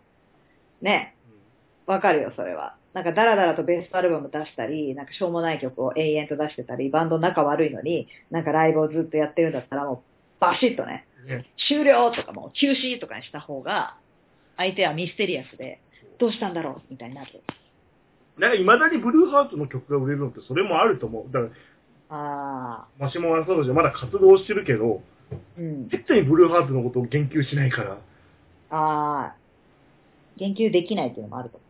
ね、わかるよ、それは。なんかダラダラとベストアルバム出したり、なんかしょうもない曲を永遠と出してたり、バンド仲悪いのに、なんかライブをずっとやってるんだったらもうバシッとね、ね終了とかもう休止とかにした方が、相手はミステリアスで、どうしたんだろうみたいになる。なんか未だにブルーハーツの曲が売れるのってそれもあると思う。だから、あマシモワサトシはまだ活動してるけど、ー、うん。絶対にブルーハーツのことを言及しないから、あー、言及できないっていうのもあると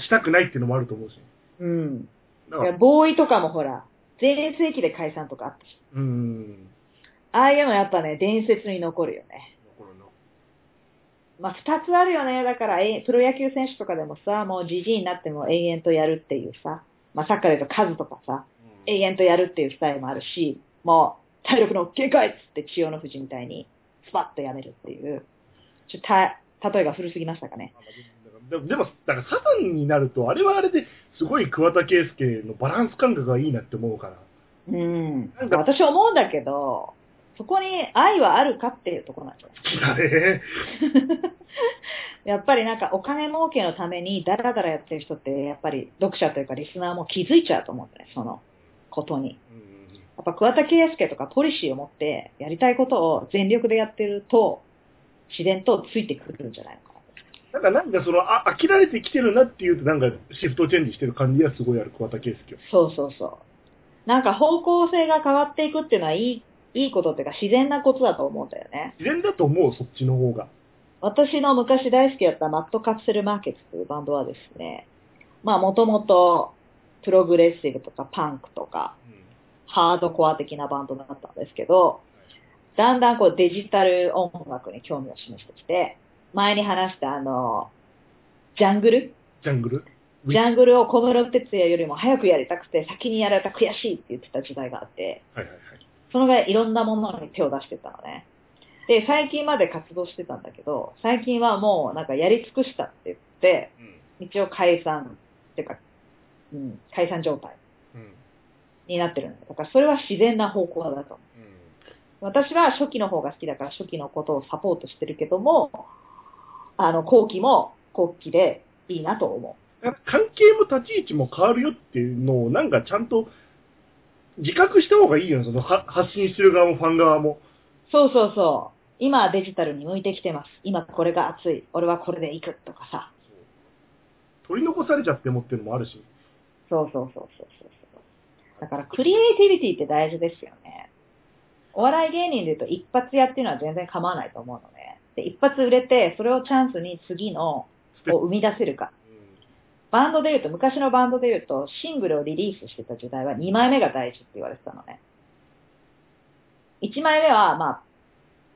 したくないっていうのもあると思うし。思う。うん。だからいや、ボーイとかもほら、全盛期で解散とかあったし。うーん。ああいうのやっぱね、伝説に残るよね。これのまあ、二つあるよね。だから、えプロ野球選手とかでもさ、もうじじいになっても永遠とやるっていうさ、まあ、サッカーで言うと数とかさ、永遠とやるっていうスタイルもあるし、もう、体力の限界っつって千代の富士みたいに、スパッとやめるっていう。ちょっとた、例えが古すぎましたかね。でも、でもだからサザンになると、あれはあれですごい桑田佳祐のバランス感覚がいいなって思うから。うんなん。か私思うんだけど、そこに愛はあるかっていうところなんじゃない好きだね。やっぱりなんかお金儲けのためにダラダラやってる人って、やっぱり読者というかリスナーも気づいちゃうと思うんだね、そのことに。うんやっぱ桑田佳祐とかポリシーを持ってやりたいことを全力でやってると、自然とついてくるんじゃないのかな。なんか、なんかその、あ、飽きられてきてるなっていうと、なんか、シフトチェンジしてる感じがすごいある、桑田佳祐。そうそうそう。なんか方向性が変わっていくっていうのはいい、いいことっていうか自然なことだと思うんだよね。自然だと思う、そっちの方が。私の昔大好きだったマットカプセルマーケットというバンドはですね、まあもともとプログレッシブとかパンクとかハードコア的なバンドだったんですけど、だんだんこうデジタル音楽に興味を示してきて、前に話したあの、ジャングル？ジャングル？ジャングルを小室哲也よりも早くやりたくて先にやられた悔しいって言ってた時代があって、はいはいはい。そのぐらいいろんなものに手を出してたのね。で、最近まで活動してたんだけど、最近はもうなんかやり尽くしたって言って、一応解散っていうか、うん、解散状態うん。うん。になってるんだよ。だからそれは自然な方向だと思う。私は初期の方が好きだから初期のことをサポートしてるけども、あの、後期も後期でいいなと思う。関係も立ち位置も変わるよっていうのを、なんかちゃんと自覚した方がいいよね、そのは発信してる側もファン側も。そうそうそう。今はデジタルに向いてきてます。今これが熱い。俺はこれで行くとかさ。取り残されちゃってもっていうのもあるし。そうそうそうそうそうそう。だからクリエイティビティって大事ですよね。お笑い芸人で言うと一発屋っていうのは全然構わないと思うのね。で、一発売れて、それをチャンスに次のを生み出せるか。バンドで言うと、昔のバンドで言うと、シングルをリリースしてた時代は2枚目が大事って言われてたのね。1枚目は、まあ、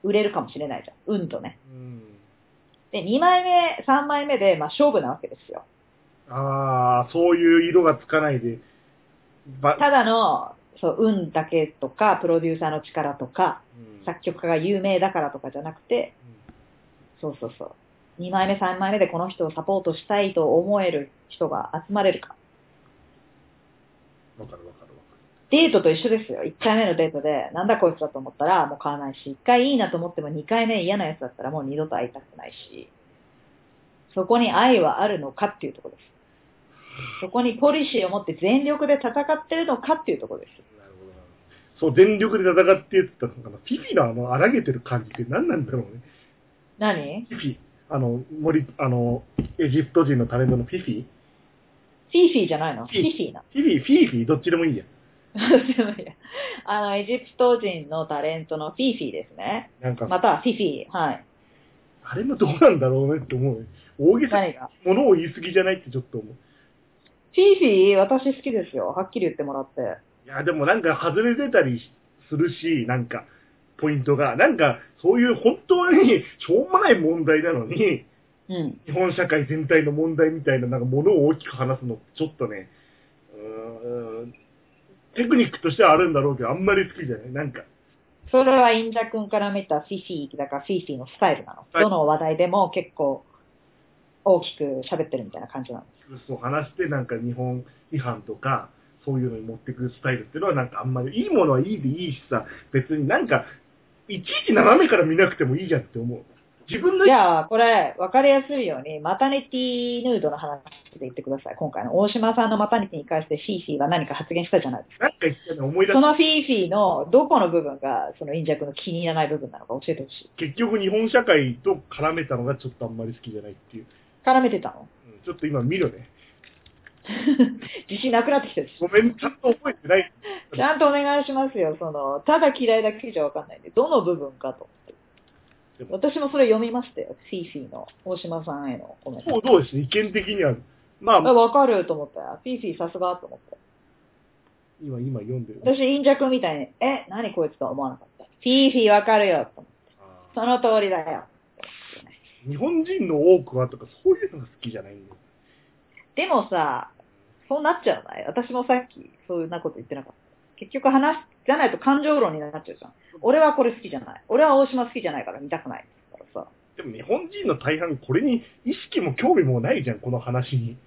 売れるかもしれないじゃん。運とね。うん。で、2枚目、3枚目で、まあ、勝負なわけですよ。ああ、そういう色がつかないで。ばただの、そう、運だけとか、プロデューサーの力とか、うん作曲家が有名だからとかじゃなくて、そうそうそう。2枚目、3枚目でこの人をサポートしたいと思える人が集まれるか。わかるわかるわかデートと一緒ですよ。1回目のデートで、なんだこいつだと思ったらもう買わないし、1回いいなと思っても2回目嫌なやつだったらもう二度と会いたくないし、そこに愛はあるのかっていうところです。そこにポリシーを持って全力で戦ってるのかっていうところです。る。なるほどな。そう、全力で戦ってって言ったのかな。フィフィのあの、荒げてる感じって何なんだろうね。何？フィフィ。あの、森、あの、エジプト人のタレントのフィフィフィーフィーじゃないの？フフィィフィーな。フィフィ、フィーフィ、どっちでもい いや。あの、エジプト人のタレントのフィーフィーですね。なんか、またはフィフィー。はい。あれもどうなんだろうねって思うね。大げさ何が？ものを言い過ぎじゃないってちょっと思う。フィーフィー、私好きですよ。はっきり言ってもらって。いや、でもなんか外れてたりするし、なんか、ポイントが。なんか、そういう本当にしょうもない問題なのに、うん。日本社会全体の問題みたいな、なんかものを大きく話すのちょっとね、うーん、テクニックとしてはあるんだろうけど、あんまり好きじゃない。なんか、それはインジャ君から見たフィフィー、だからフィーフィーのスタイルなの。はいどの話題でも結構大きく喋ってるみたいな感じなの。そう話して、なんか日本違反とか、そういうのに持ってくるスタイルっていうのはなんかあんまり、いいものはいいでいいしさ、別になんか、いちいち斜めから見なくてもいいじゃんって思う。自分のじゃあ、これ、わかりやすいように、マタニティヌードの話で言ってください。今回の大島さんのマタニティに関してフィーフィーが何か発言したじゃないですか。なんか言ってね、思い出しそのフィーフィーのどこの部分が、そのインジャ君の気に入らない部分なのか教えてほしい。結局日本社会と絡めたのがちょっとあんまり好きじゃないっていう。絡めてたの？うんちょっと今見るね。自信なくなってきてる。ごめん、ちゃんと覚えてない。ちゃんとお願いしますよ。その、ただ嫌いだけじゃわかんないんで、どの部分かと。私もそれ読みましたよ。フィーフィーの大島さんへのコメント。そうどうです意見的には。まあ、あわかると思ったよ。フィーフィーさすがと思って。今、今読んでる。私、インジャ君みたいに、え、何こいつとは思わなかった。フィーフィーわかるよと思って。あその通りだよ。日本人の多くはとか、そういうのが好きじゃないんだよ。でもさ、そうなっちゃうない？私もさっき、そういうなこと言ってなかった。結局話し、じゃないと感情論になっちゃうじゃん。俺はこれ好きじゃない。俺は大島好きじゃないから見たくない。からさ。でも日本人の大半、これに意識も興味もないじゃん、この話に。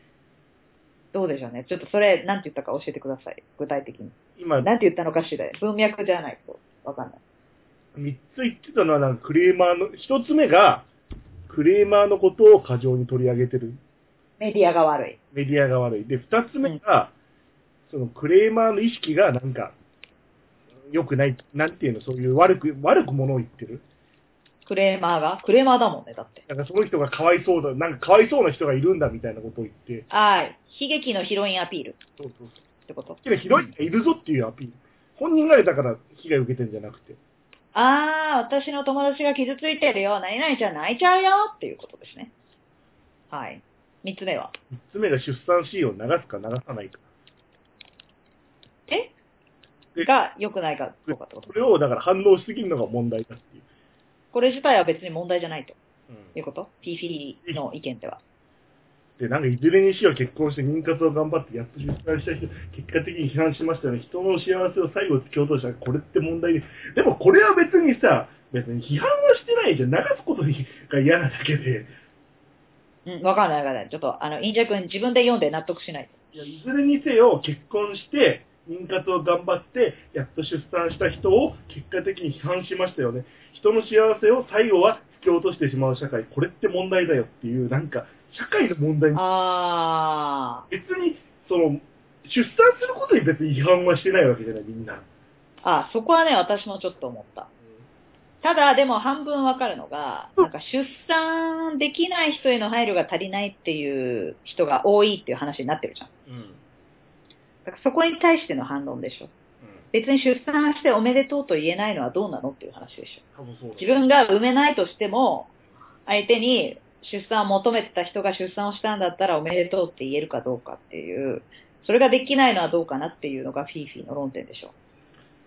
どうでしょうね。ちょっとそれ、なんて言ったか教えてください。具体的に。今、なんて言ったのかしら。文脈じゃないとわかんない。三つ言ってたのは、なんかクレーマーの、一つ目が、クレーマーのことを過剰に取り上げてる。メディアが悪い。メディアが悪い。で、二つ目が、そのクレーマーの意識がなんか、良くない、なんていうの、そういう悪く、悪くものを言ってる。クレーマーが？クレーマーだもんね、だって。なんかその人がかわいそうだ、なんかかわいそうな人がいるんだみたいなことを言って、ああ、悲劇のヒロインアピールそうそうそう。ってこと好きなヒロインがいるぞっていうアピール。本人がだから被害を受けてるんじゃなくて。ああ、私の友達が傷ついてるよ。何々ちゃん泣いちゃうよっていうことですね。はい。三つ目は？三つ目が出産シーンを流すか流さないか。え？でが良くないかどうかってこと？これをだから反応しすぎるのが問題だっていう。これ自体は別に問題じゃないとうんいうこと ?P フィリーの意見では。で、なんかいずれにしろ結婚して妊活を頑張ってやっと出産した人、結果的に批判しましたよね。人の幸せを最後突き落としたらこれって問題で。でもこれは別にさ、別に批判はしてないじゃん。流すことにが嫌なだけで。うん、わかんないわかんない。ちょっと、あの、インジャ君自分で読んで納得しない。いや、いずれにせよ結婚して、妊活を頑張って、やっと出産した人を結果的に批判しましたよね。人の幸せを最後は突き落としてしまう社会、これって問題だよっていう、なんか、社会の問題に、あ別に、その、出産することに別に批判はしてないわけじゃない、みんな。ー。あ、そこはね、私もちょっと思った。ただ、でも半分わかるのが、なんか出産できない人への配慮が足りないっていう人が多いっていう話になってるじゃん。うん。うん。だからそこに対しての反論でしょ。別に出産しておめでとうと言えないのはどうなのっていう話でしょ。自分が産めないとしても、相手に出産を求めてた人が出産をしたんだったらおめでとうって言えるかどうかっていう、それができないのはどうかなっていうのがフィーフィーの論点でしょ。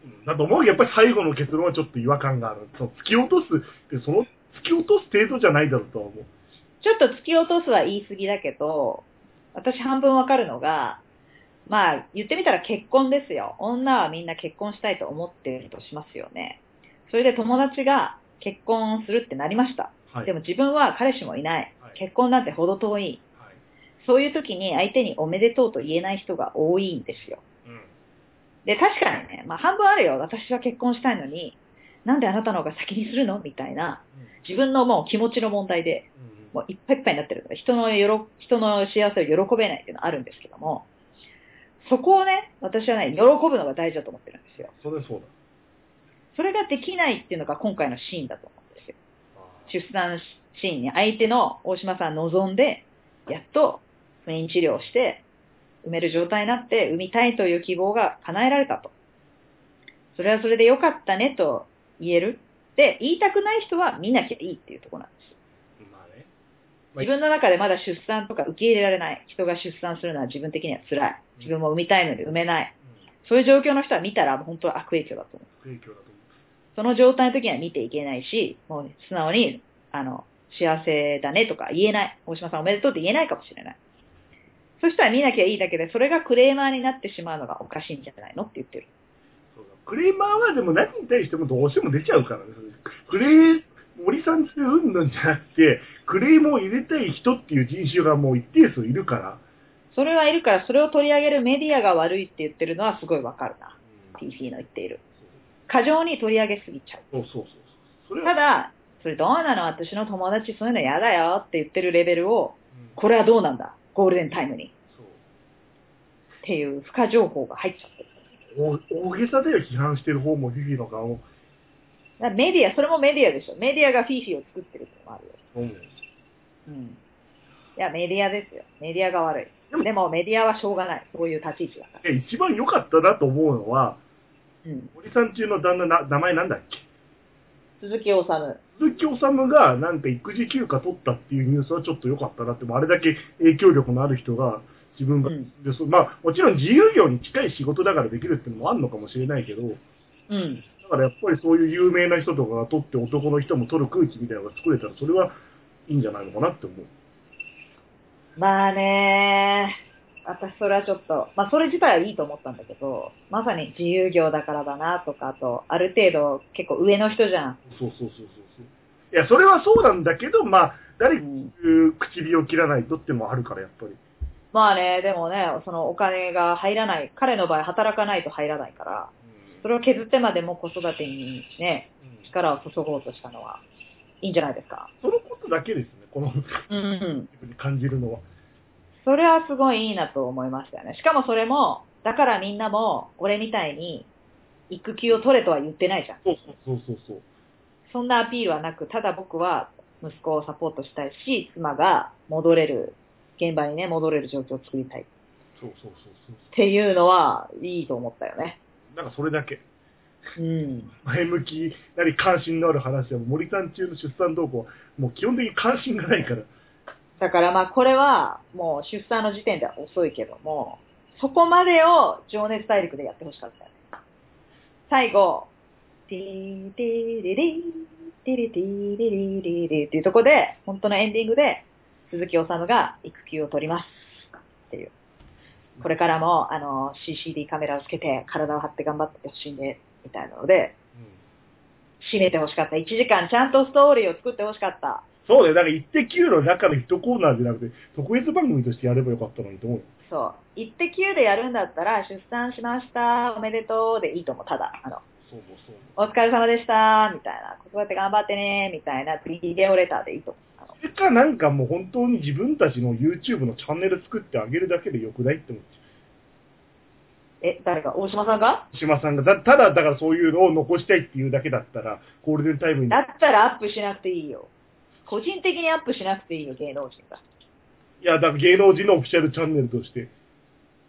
うんだと思う。やっぱり最後の結論はちょっと違和感がある。その突き落とすって、その突き落とす程度じゃないだろうとは思う。ちょっと突き落とすは言い過ぎだけど、私半分わかるのが、まあ言ってみたら結婚ですよ。女はみんな結婚したいと思っているとしますよね。それで友達が結婚するってなりました。はい。でも自分は彼氏もいないはい。結婚なんてほど遠い。はい。そういう時に相手におめでとうと言えない人が多いんですよ。うん。で、確かにね、まあ半分あるよ。私は結婚したいのに、なんであなたの方が先にするの？みたいな、自分のもう気持ちの問題で、うん。もういっぱいいっぱいになってるから、人のよろ、人の幸せを喜べないっていうのはあるんですけども、そこをね、私はね、喜ぶのが大事だと思ってるんですよ。それそうだ。それができないっていうのが今回のシーンだと思うんですよ。あ出産シーンに相手の大島さん望んで、やっと不妊治療をして、産める状態になって産みたいという希望が叶えられたと。それはそれで良かったねと言える。で、言いたくない人は見なきゃいいっていうところなんですまあね。自分の中でまだ出産とか受け入れられない。人が出産するのは自分的には辛い。自分も産みたいのに産めない。そういう状況の人は見たら本当は悪影響だと思う。不影響だと思その状態の時には見ていけないし、もう素直に、あの、幸せだねとか言えない。大島さんおめでとうって言えないかもしれない。そしたら見なきゃいいだけで、それがクレーマーになってしまうのがおかしいんじゃないのって言ってる。う。そうだクレーマーはでも何に対してもどうしても出ちゃうからね。クレー、森さんってうんぬんじゃなくて、クレームを入れたい人っていう人種がもう一定数いるから。それはいるから、それを取り上げるメディアが悪いって言ってるのはすごいわかるな。TC の言っている。過剰に取り上げすぎちゃう。そうそうそうただ、それどうなの？私の友達そういうの嫌だよって言ってるレベルを、うんこれはどうなんだ？ゴールデンタイムに。っていう付加情報が入っちゃってる。大大げさだよ、批判してる方もフィフィの顔も。メディア、それもメディアでしょ。メディアがフィーフィーを作ってるってのもあるよ。うん。うん。いや、メディアですよ。メディアが悪でもい。でもメディアはしょうがない。そういう立ち位置だから。で一番良かったなと思うのは、うん。森さん中の旦那な、名前なんだっけ？鈴木治。鈴木治がなんか育児休暇取ったっていうニュースはちょっと良かったなって、あれだけ影響力のある人が自分が、うんでそまあもちろん自由業に近い仕事だからできるっていうのもあるのかもしれないけど、うん。だからやっぱりそういう有名な人とかが取って男の人も取る空気みたいなのが作れたら、それはいいんじゃないのかなって思う。まあね私それはちょっと、まあそれ自体はいいと思ったんだけど、まさに自由業だからだなとか、あと、ある程度結構上の人じゃん。そうそうそうそうそう。いや、それはそうなんだけど、まあ、誰唇を切らないとってもあるから、やっぱり。まあね、でもね、そのお金が入らない、彼の場合働かないと入らないから、それを削ってまでも子育てにね、うん力を注ごうとしたのは、いいんじゃないですか。そのことだけですね、この、うん。感じるのは。それはすごいいいなと思いましたよね。しかもそれも、だからみんなも、俺みたいに、育休を取れとは言ってないじゃん。そうそうそうそう。そんなアピールはなく、ただ僕は息子をサポートしたいし、妻が戻れる、現場にね、戻れる状況を作りたいっそうそうそうそう。ていうのは、いいと思ったよね。なんかそれだけ。うん。前向きなり関心のある話は、森さん中の出産動向は、もう基本的に関心がないから。だからまあこれはもう出産の時点では遅いけども、そこまでを情熱大陸でやってほしかったよね。最後、ティーティリリー、ティリティリリリリっていうとこで、本当のエンディングで、鈴木治が育休を取りますっていう。これからも、あの、CCD カメラをつけて体を張って頑張ってほしいんで、みたいなので、締めてほしかった。1時間ちゃんとストーリーを作ってほしかった。そうだよ。だから、イッテ Q の中の一コーナーじゃなくて、特別番組としてやればよかったのにと思う。そう。行って9でやるんだったら、出産しました、おめでとうでいいと思う。ただ、あの、そうもそうお疲れ様でした、みたいな、子育て頑張ってね、みたいな、ビデオレターでいいと思う。れかなんかもう本当に自分たちの YouTube のチャンネル作ってあげるだけでよくないって思っちゃえ、誰が？大島さんが？う。島さんが、だただだからそういうのを残したいっていうだけだったら、ゴールデンタイムに。だったらアップしなくていいよ。個人的にアップしなくていいよ、芸能人が。いや、だから芸能人のオフィシャルチャンネルとして。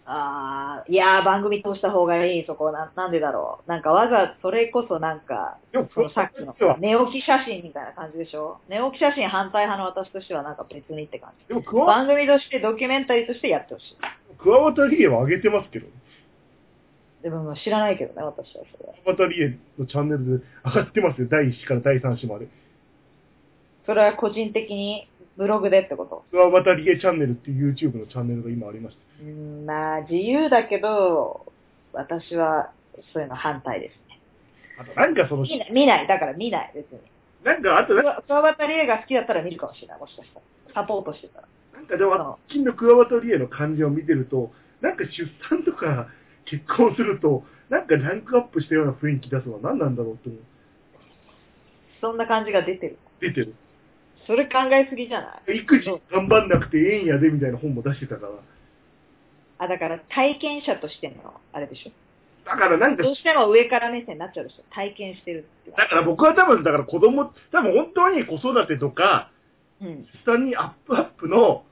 あー、いやー、番組通した方がいい、そこ、な、なんでだろう。なんかわざ、それこそなんか、そのさっきのは、寝起き写真みたいな感じでしょ？寝起き写真反対派の私としてはなんか別にって感じ。でも、クワ番組としてドキュメンタリーとしてやってほしい。クワワタリエは上げてますけど、でももう知らないけどね、私はそれは。クワワタリエのチャンネルで上がってますよ。第1子から第3子まで。それは個人的にブログでってこと？クワワタリエチャンネルっていう YouTube のチャンネルが今ありましうーん、まあ自由だけど、私はそういうの反対ですね。た。あと、なんかその、見ない、見ない、だから見ない、別に。なんか、あとな、クワバタリエが好きだったら見るかもしれない、もしかしたら。サポートしてたら。なんかでも、近のクワワタリエの感じを見てると、なんか出産とか結婚すると、なんかランクアップしたような雰囲気出すのは何なんだろうって思う。そんな感じが出てる。出てる。それ考えすぎじゃない？育児頑張んなくてええんやでみたいな本も出してたから。あ、だから体験者としての、あれでしょ？だからなんか、どうしても上から目線になっちゃうでしょ？体験してるってだから僕は多分、だから子供、多分本当に子育てとか、うん。出産にアップアップの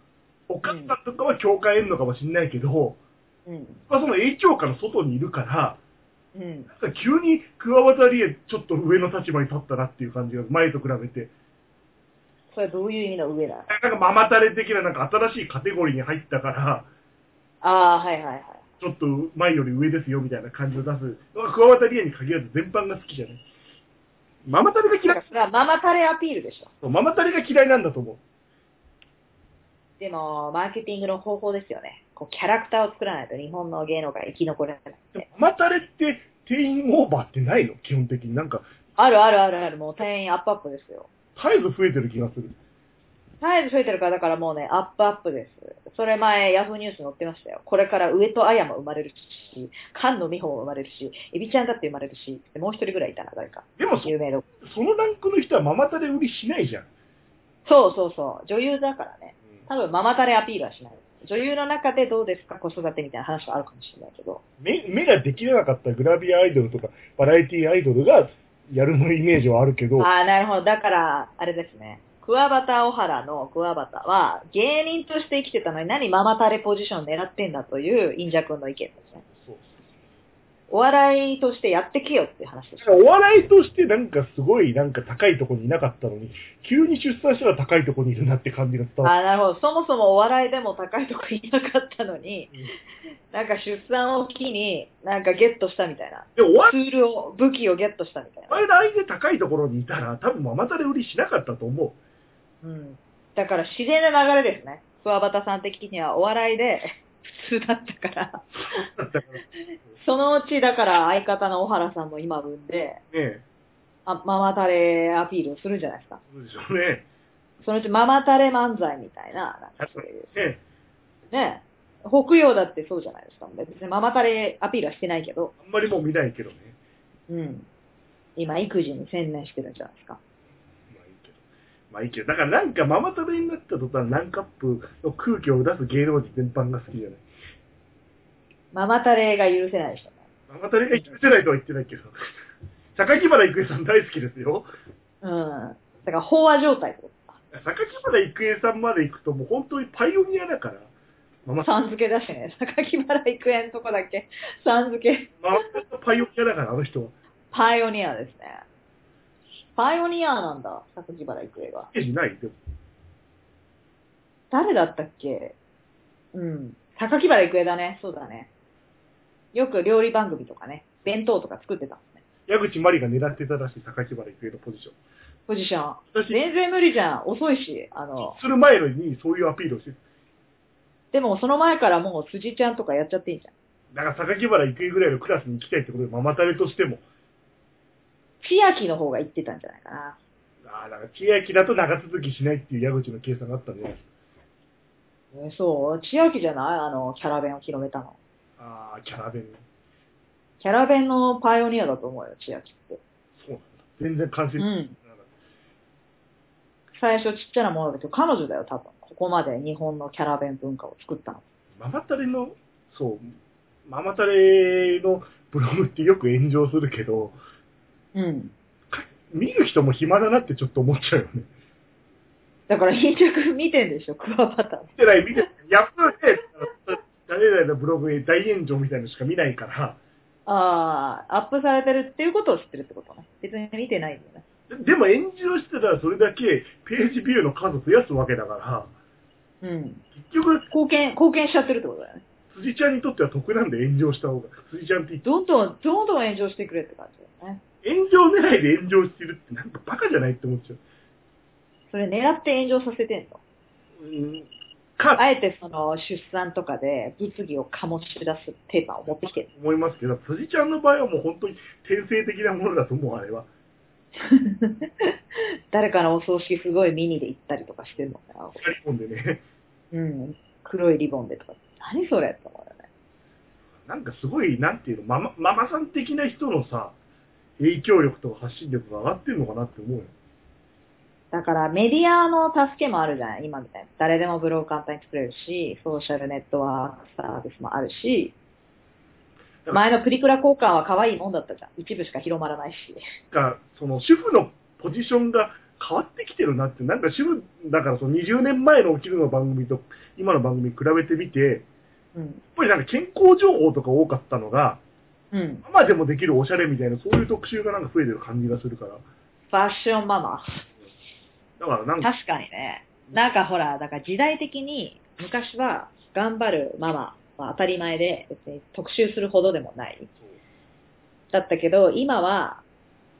お母さんとかは共感得るのかもしれないけど、うん。まあその影響下の外にいるから、うん。なんか急にクワワタリエちょっと上の立場に立ったなっていう感じが前と比べて、それはどういう意味の上だ？なんかママタレ的ななんか新しいカテゴリーに入ったから、ああ、はいはいはい。ちょっと前より上ですよみたいな感じを出す。クワワタリエに限らず全般が好きじゃない。ママタレが嫌いママタレアピールでしょ。ママタレが嫌いなんだと思う。でも、マーケティングの方法ですよね。こう、キャラクターを作らないと日本の芸能界生き残れない。でもママタレって定員オーバーってないの？基本的に。なんか、あるあるあるある、もう定員アップアップですよ。絶えず増えてる気がする。絶えず増えてるから、だからもうね、アップアップです。それ前、ヤフーニュース載ってましたよ。これから上戸彩も生まれるし、菅野美穂も生まれるし、エビちゃんだって生まれるし、でもう一人ぐらいいたな、誰か。でもそ、有名の。そのランクの人はママタレ売りしないじゃん。そうそうそう、女優だからね。多分ママタレアピールはしない。女優の中でどうですか、子育てみたいな話はあるかもしれないけど。目目ができなかったグラビアアイドルとかバラエティアイドルがやるのイメージはあるけど、ああ、なるほど。だから、あれですね。桑畑小原の桑畑は、芸人として生きてたのに何ママタレポジション狙ってんだという、インジャ君の意見ですね。お笑いとしてやってけよって話です。お笑いとしてなんかすごいなんか高いところにいなかったのに、急に出産したら高いところにいるなって感じが伝わああ、なるほど。そもそもお笑いでも高いとこいなかったのに、る。なんか出産を機に、なんかゲットしたみたいな。でもお笑ツールを、武器をゲットしたみたいな。いの相手高いところにいたら多分ママタレ売りしなかったと思う。うん。だから自然な流れですね。桑畑さん的にはお笑いで普通だったから。そのうちだから相方の小原さんも今産んで、え、あママタレアピールをするんじゃないですか。そうでしょうね。そのうちママタレ漫才みたいな、なんかそういう。ねね北洋だってそうじゃないですか。別にママタレアピールはしてないけど、あんまりもう見ないけどね。うん。今、育児に専念してるんじゃないですか。まあいいけど。だからなんかママタレになった途端、ランカップの空気を出す芸能人全般が好きじゃない。ママタレが許せないでしょ。ママタレが許せないとは言ってないけど。榊原郁恵さん大好きですよ。うん。だから飽和状態。榊原郁恵さんまで行くともう本当にパイオニアだから。ママさん付けだしね。榊原育園とこだけ。さん付け。ママタレのパイオニアだから、あの人は。パイオニアですね。パイオニアなんだ、榊原育恵が。イメージない？でも。誰だったっけ？うん。榊原育恵だね。そうだね。よく料理番組とかね、弁当とか作ってたんですね。矢口真理が狙ってたらしい、榊原郁恵のポジション。ポジション。私、全然無理じゃん。遅いし。あの、する前のにそういうアピールをしてる。でもその前からもう辻ちゃんとかやっちゃっていいじゃん。だから榊原郁恵ぐらいのクラスに行きたいってことで、ママタレとしても。千秋の方が言ってたんじゃないかな。ああ、だから千秋だと長続きしないっていう矢口の計算があったんで、えそう？千秋じゃない？あの、キャラ弁を広めたの。ああ、キャラ弁。キャラ弁のパイオニアだと思うよ、千秋って。そうなんだ。全然完成してうん。最初ちっちゃなものだけど、彼女だよ、多分。ここまで日本のキャラ弁文化を作ったの。ママタレの、そう、ママタレのブログってよく炎上するけど、うん。か見る人も暇だなってちょっと思っちゃうよね。だから、貧着見てんでしょ、クワバタ。見てない、見てない。ヤフーで、誰々のブログに大炎上みたいなのしか見ないから、ああ、アップされてるっていうことを知ってるってことね。別に見てないんだよね。ででも炎上してたらそれだけページビューの数増やすわけだから、うん。結局、貢献、貢献しちゃってるってことだよね。辻ちゃんにとっては得なんで炎上した方が。辻ちゃんって言ってどんどん、どんどん炎上してくれって感じだよね。炎上狙いで炎上してるってなんかバカじゃないって思っちゃう。それ狙って炎上させてんの？うん、か、あえてその出産とかで物議を醸し出すテーマを持ってきてる。思いますけど、辻ちゃんの場合はもう本当に天性的なものだと思う、あれは。誰かのお葬式すごいミニで行ったりとかしてるのかな。光り込んでね。うん。黒いリボンでとか。何それって思うよね。なんかすごい、なんていうの、ママ、ママさん的な人のさ、影響力とか発信力が上がってるのかなって思うよ。だからメディアの助けもあるじゃん、今みたいに。誰でもブログ簡単に作れるし、ソーシャルネットワークサービスもあるし、前のプリクラ交換は可愛いもんだったじゃん。一部しか広まらないし。か、その主婦のポジションが変わってきてるなって、なんか主婦、だからその20年前のお昼の番組と今の番組比べてみて、やっうん。ぱりなんか健康情報とか多かったのが、うん。ママでもできるおしゃれみたいな、そういう特集がなんか増えてる感じがするから。ファッションママ。だからなんか、確かにね。なんかほら、だから時代的に昔は頑張るママは当たり前で別に特集するほどでもない。だったけど、今は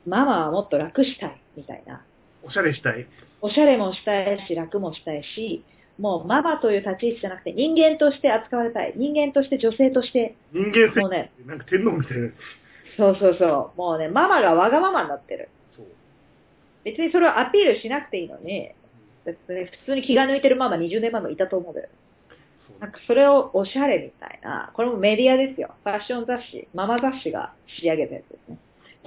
ママはもっと楽したいみたいな。おしゃれしたい。おしゃれもしたいし、楽もしたいし、もうママという立ち位置じゃなくて人間として扱われたい。人間として女性として、人間性もうね、なんか天皇みたいな。そうそうそう。もうね、ママがわがままになってる。そう。別にそれをアピールしなくていいのに、別に普通に気が抜いてるママ20年前もいたと思うんだよ。そうなんかそれをおしゃれみたいな、これもメディアですよ。ファッション雑誌、ママ雑誌が仕上げたやつですね。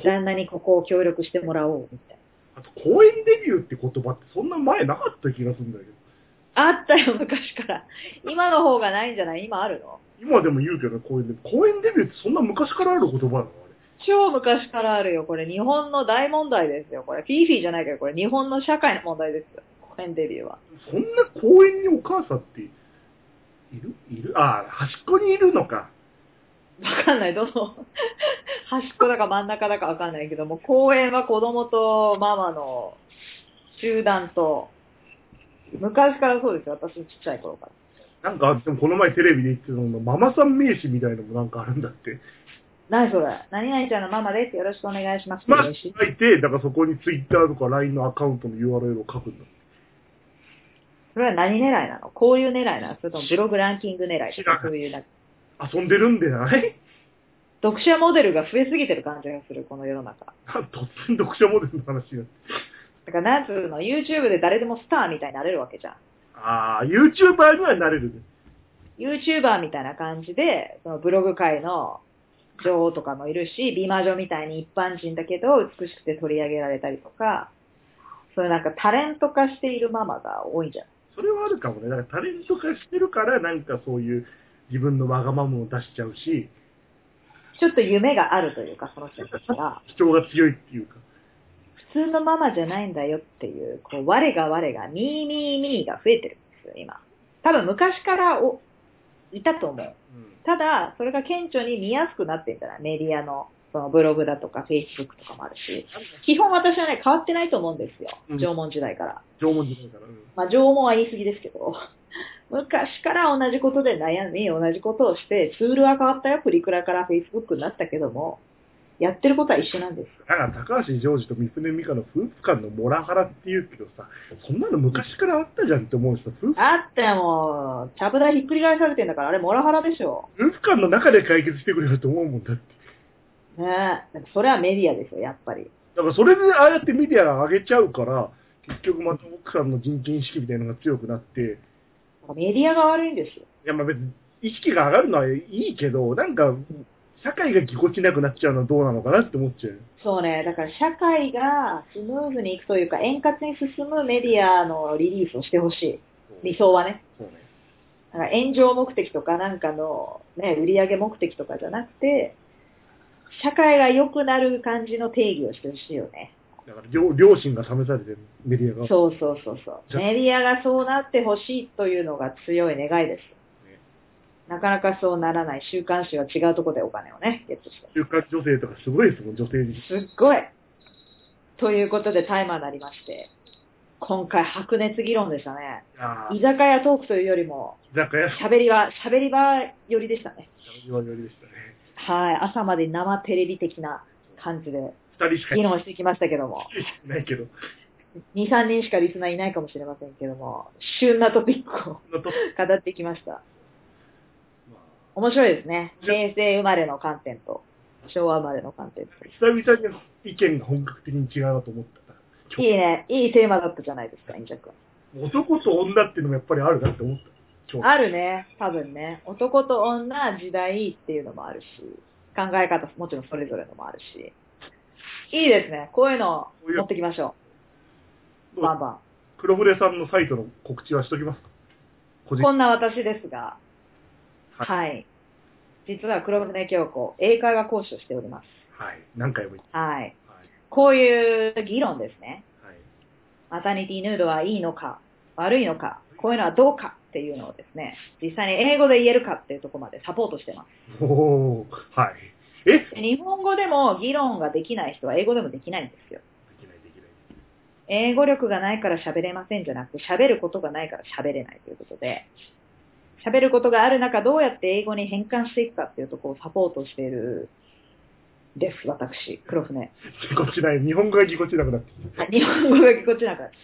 旦那にここを協力してもらおうみたいな。あと、公演デビューって言葉ってそんな前なかった気がするんだけど。あったよ、昔から。今の方がないんじゃない？今あるの？今でも言うけど、公演デビュー。公演デビューってそんな昔からある言葉なの？あれ。超昔からあるよ。これ日本の大問題ですよ。これフィーフィーじゃないけど、これ日本の社会の問題ですよ。公演デビューは。そんな公園にお母さんって、いる？いる？ああ、端っこにいるのか。わかんない。どの、端っこだか真ん中だかわかんないけども、公園は子供とママの集団と、昔からそうですよ。私ちっちゃい頃から。なんか、でもこの前テレビで言ってたのが、ママさん名刺みたいのもなんかあるんだって。何それ？何々ちゃんのママです。よろしくお願いします。まあ、書いて、だからそこにツイッターとか LINE のアカウントの URL を書くんだ。それは何狙いなの？こういう狙いなのそれともブログランキング狙いそういうな遊んでるんでない？読者モデルが増えすぎてる感じがする、この世の中。突然読者モデルの話が。だから、なんつうの、YouTube で誰でもスターみたいになれるわけじゃん。ああ、YouTuber にはなれるね。YouTuber みたいな感じで、そのブログ界の女王とかもいるし、美魔女みたいに一般人だけど美しくて取り上げられたりとか、そういうなんかタレント化しているママが多いんじゃないそれはあるかもね。だからタレント化してるから、なんかそういう自分のわがままを出しちゃうし、ちょっと夢があるというか、その人たちが、主張が強いっていうか。普通のママじゃないんだよっていう、こう、我が我が、ミーミーミーが増えてるんですよ、今。多分昔からおいたと思う。ただ、それが顕著に見やすくなってんじゃないメディアの、そのブログだとか、フェイスブックとかもあるし。基本私はね、変わってないと思うんですようん。縄文時代から。縄文時代から。うんまあ、縄文は言い過ぎですけど、昔から同じことで悩み、同じことをして、ツールは変わったよ。プリクラから Facebook になったけども、やってることは一緒なんですよ。だから高橋ジョージと三船美香の夫婦間のモラハラって言うけどさ、そんなの昔からあったじゃんって思うしさ、夫婦あっても、ちゃぶ台ひっくり返されてんだから、あれモラハラでしょ。夫婦間の中で解決してくれると思うもんだって。ねえ。それはメディアですよ、やっぱり。だからそれでああやってメディア上げちゃうから、結局また奥さんの人権意識みたいなのが強くなって、メディアが悪いんですよ。いやまあ別に意識が上がるのはいいけど、なんか、社会がぎこちなくなっちゃうのはどうなのかなって思っちゃう。そうね、だから社会がスムーズにいくというか、円滑に進むメディアのリリースをしてほしい。理想はね。そうね。だから炎上目的とかなんかの、ね、売上目的とかじゃなくて、社会が良くなる感じの定義をしてほしいよね。だから両、両親が試されてるメディアが。そうそうそうそう。メディアがそうなってほしいというのが強い願いです。ねなかなかそうならない週刊誌は違うところでお金をね、ゲットして。週刊女性とかすごいですもん、女性に。すっごい。ということでタイマーになりまして、今回白熱議論でしたね。居酒屋トークというよりも、居酒屋、喋り場、喋り場寄りでしたね。言われでしたね。はい。朝まで生テレビ的な感じで二人しかい議論してきましたけども、ないけど。2、3人しかリスナーいないかもしれませんけども、旬なトピックを語ってきました。ま面白いですね。平成生まれの観点と、昭和生まれの観点と。あ久々に意見が本格的に違うなと思ったな。いいね。いいテーマだったじゃないですか、インジャ君。男と女っていうのもやっぱりあるなって思った。あるね。多分ね。男と女、時代っていうのもあるし、考え方もちろんそれぞれのもあるし。いいですね。こういうのを持ってきましょう。バンバン。黒船さんのサイトの告知はしときますか？こんな私ですが、ははい。実は黒船京子、英会話講師をしております。はい。何回も言って。はい。はい。こういう議論ですね。はい。マタニティヌードはいいのか、悪いのか、こういうのはどうかっていうのをですね、実際に英語で言えるかっていうところまでサポートしてます。おー、はい。え？でで日本語でも議論ができない人は英語でもできないんですよ。きないできない。英語力がないから喋れませんじゃなくて、喋ることがないから喋れないということで、喋ることがある中、どうやって英語に変換していくかっていうところをサポートしているです、私、黒船。ぎこちない。日本語がぎこちなくなってきあ日本語がぎこちなくなって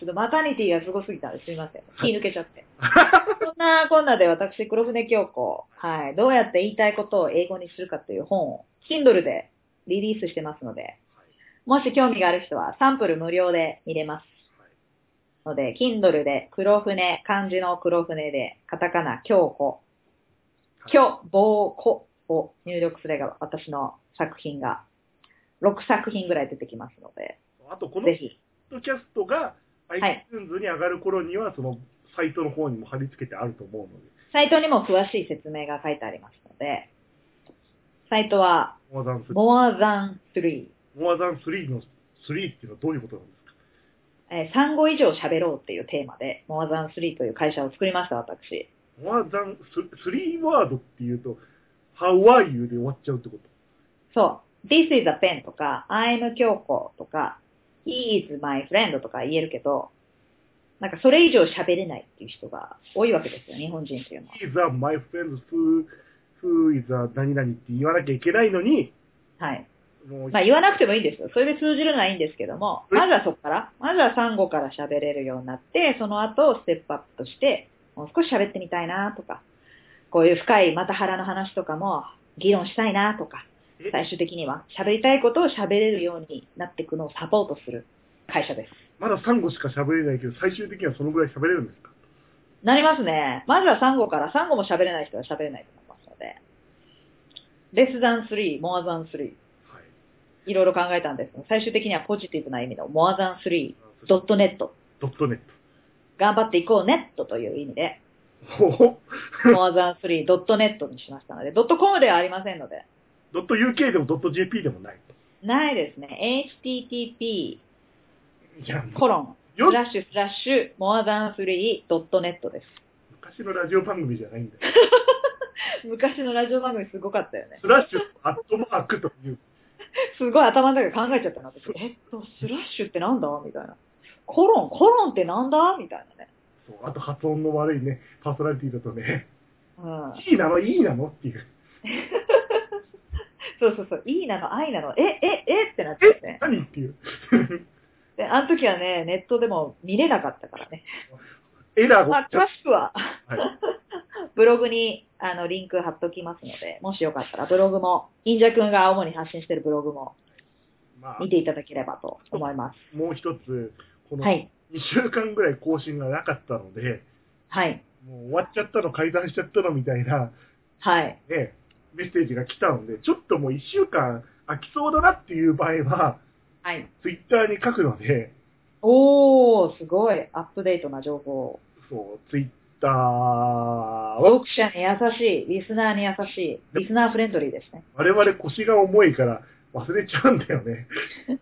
ちょっとマタニティがすごすぎたんですいません。気抜けちゃって。た。そんなこんなで私、黒船京子、はい、どうやって言いたいことを英語にするかという本を、Kindle でリリースしてますので、もし興味がある人はサンプル無料で見れます。ので、Kindle で黒船、漢字の黒船で、カタカナ、京子、京、棒、子を入力すれば私の作品が6作品ぐらい出てきますので、あと、このぜひ。ポッドキャストがい iTunes に上がる頃には、そのサイトの方にも貼り付けてあると思うので、サイトにも詳しい説明が書いてありますので、サイトはモアザン3。more than three モアザン3の3っていうのはどういうことなんですか？えー産後以上喋ろうっていうテーマで、モアザン3という会社を作りました、私。モアザン3ワードっていうと、How are you で終わっちゃうってこと？そう。This is a pen とか、I'm 京子とか、He is my friend とか言えるけど、なんかそれ以上喋れないっていう人が多いわけですよ、日本人っていうのは。He's a my friend who, who is a 何々って言わなきゃいけないのに、はい。もうまあ言わなくてもいいんですよ。それで通じるのはいいんですけども、うんまずはそこから、まずは産後から喋れるようになって、その後ステップアップとして、もう少し喋ってみたいなとか、こういう深いまた腹の話とかも議論したいなとかえ、最終的には喋りたいことを喋れるようになっていくのをサポートする会社です。まだサンゴしか喋れないけど、最終的にはそのぐらい喋れるんですか？なりますね。まずは産後から、産後も喋れない人は喋れないと思いますので、less than three, more than three はい。いろいろ考えたんですが、最終的にはポジティブな意味の more than three, ドットネット。ドットネッ頑張っていこうネットという意味で、ト。ほほ more than three, ドットネットにしましたので、ドットコムではありませんので、ドット UK でもドット JP でもない。ないですね。http コロン、よスラッシュスラッシュ、more than three, ドットネットです。昔のラジオ番組じゃないんだよ。昔のラジオ番組すごかったよね。スラッシュ、アットマークという。すごい頭の中で考えちゃったな、私。えっと、スラッシュってなんだ？みたいな。コロン、コロンってなんだ？みたいなね。そうあと発音の悪いね、パーソナリティだとね、うん。いいなの、いいなの？っていう。そうそうそう。いいなの、愛なの、え、え、え？ってなっちゃってえ？ね。何？っていう。で、あの時はね、ネットでも見れなかったからね。エラーまあ、が詳しくは、はい。ブログに、あの、リンク貼っときますので、もしよかったら、ブログも、インジャ君が主に発信してるブログもまあ、見ていただければと思います。もう一つ、この2はい。週間ぐらい更新がなかったので、はい。もう終わっちゃったの、解散しちゃったのみたいな、はい。ね、メッセージが来たので、ちょっともう1週間空きそうだなっていう場合は、はい。ツイッターに書くので、おー、すごい。アップデートな情報。そう、ツイッターは、読者に優しい、リスナーに優しい、リスナーフレンドリーですね。我々腰が重いから忘れちゃうんだよね。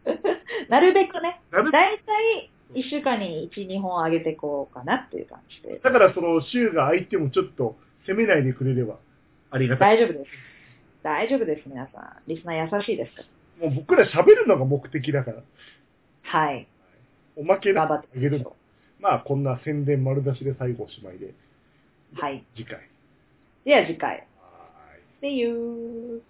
なるべくね、なるだいたい1週間に1、2本上げていこうかなっていう感じで。だからその週が空いてもちょっと責めないでくれればありがたい。大丈夫です。大丈夫です、皆さん。リスナー優しいです。もう僕ら喋るのが目的だから、はい。おまけ頑張なあげるのまあこんな宣伝丸出しで最後おしまいで。う。はい。次回。では次回。はーい See you!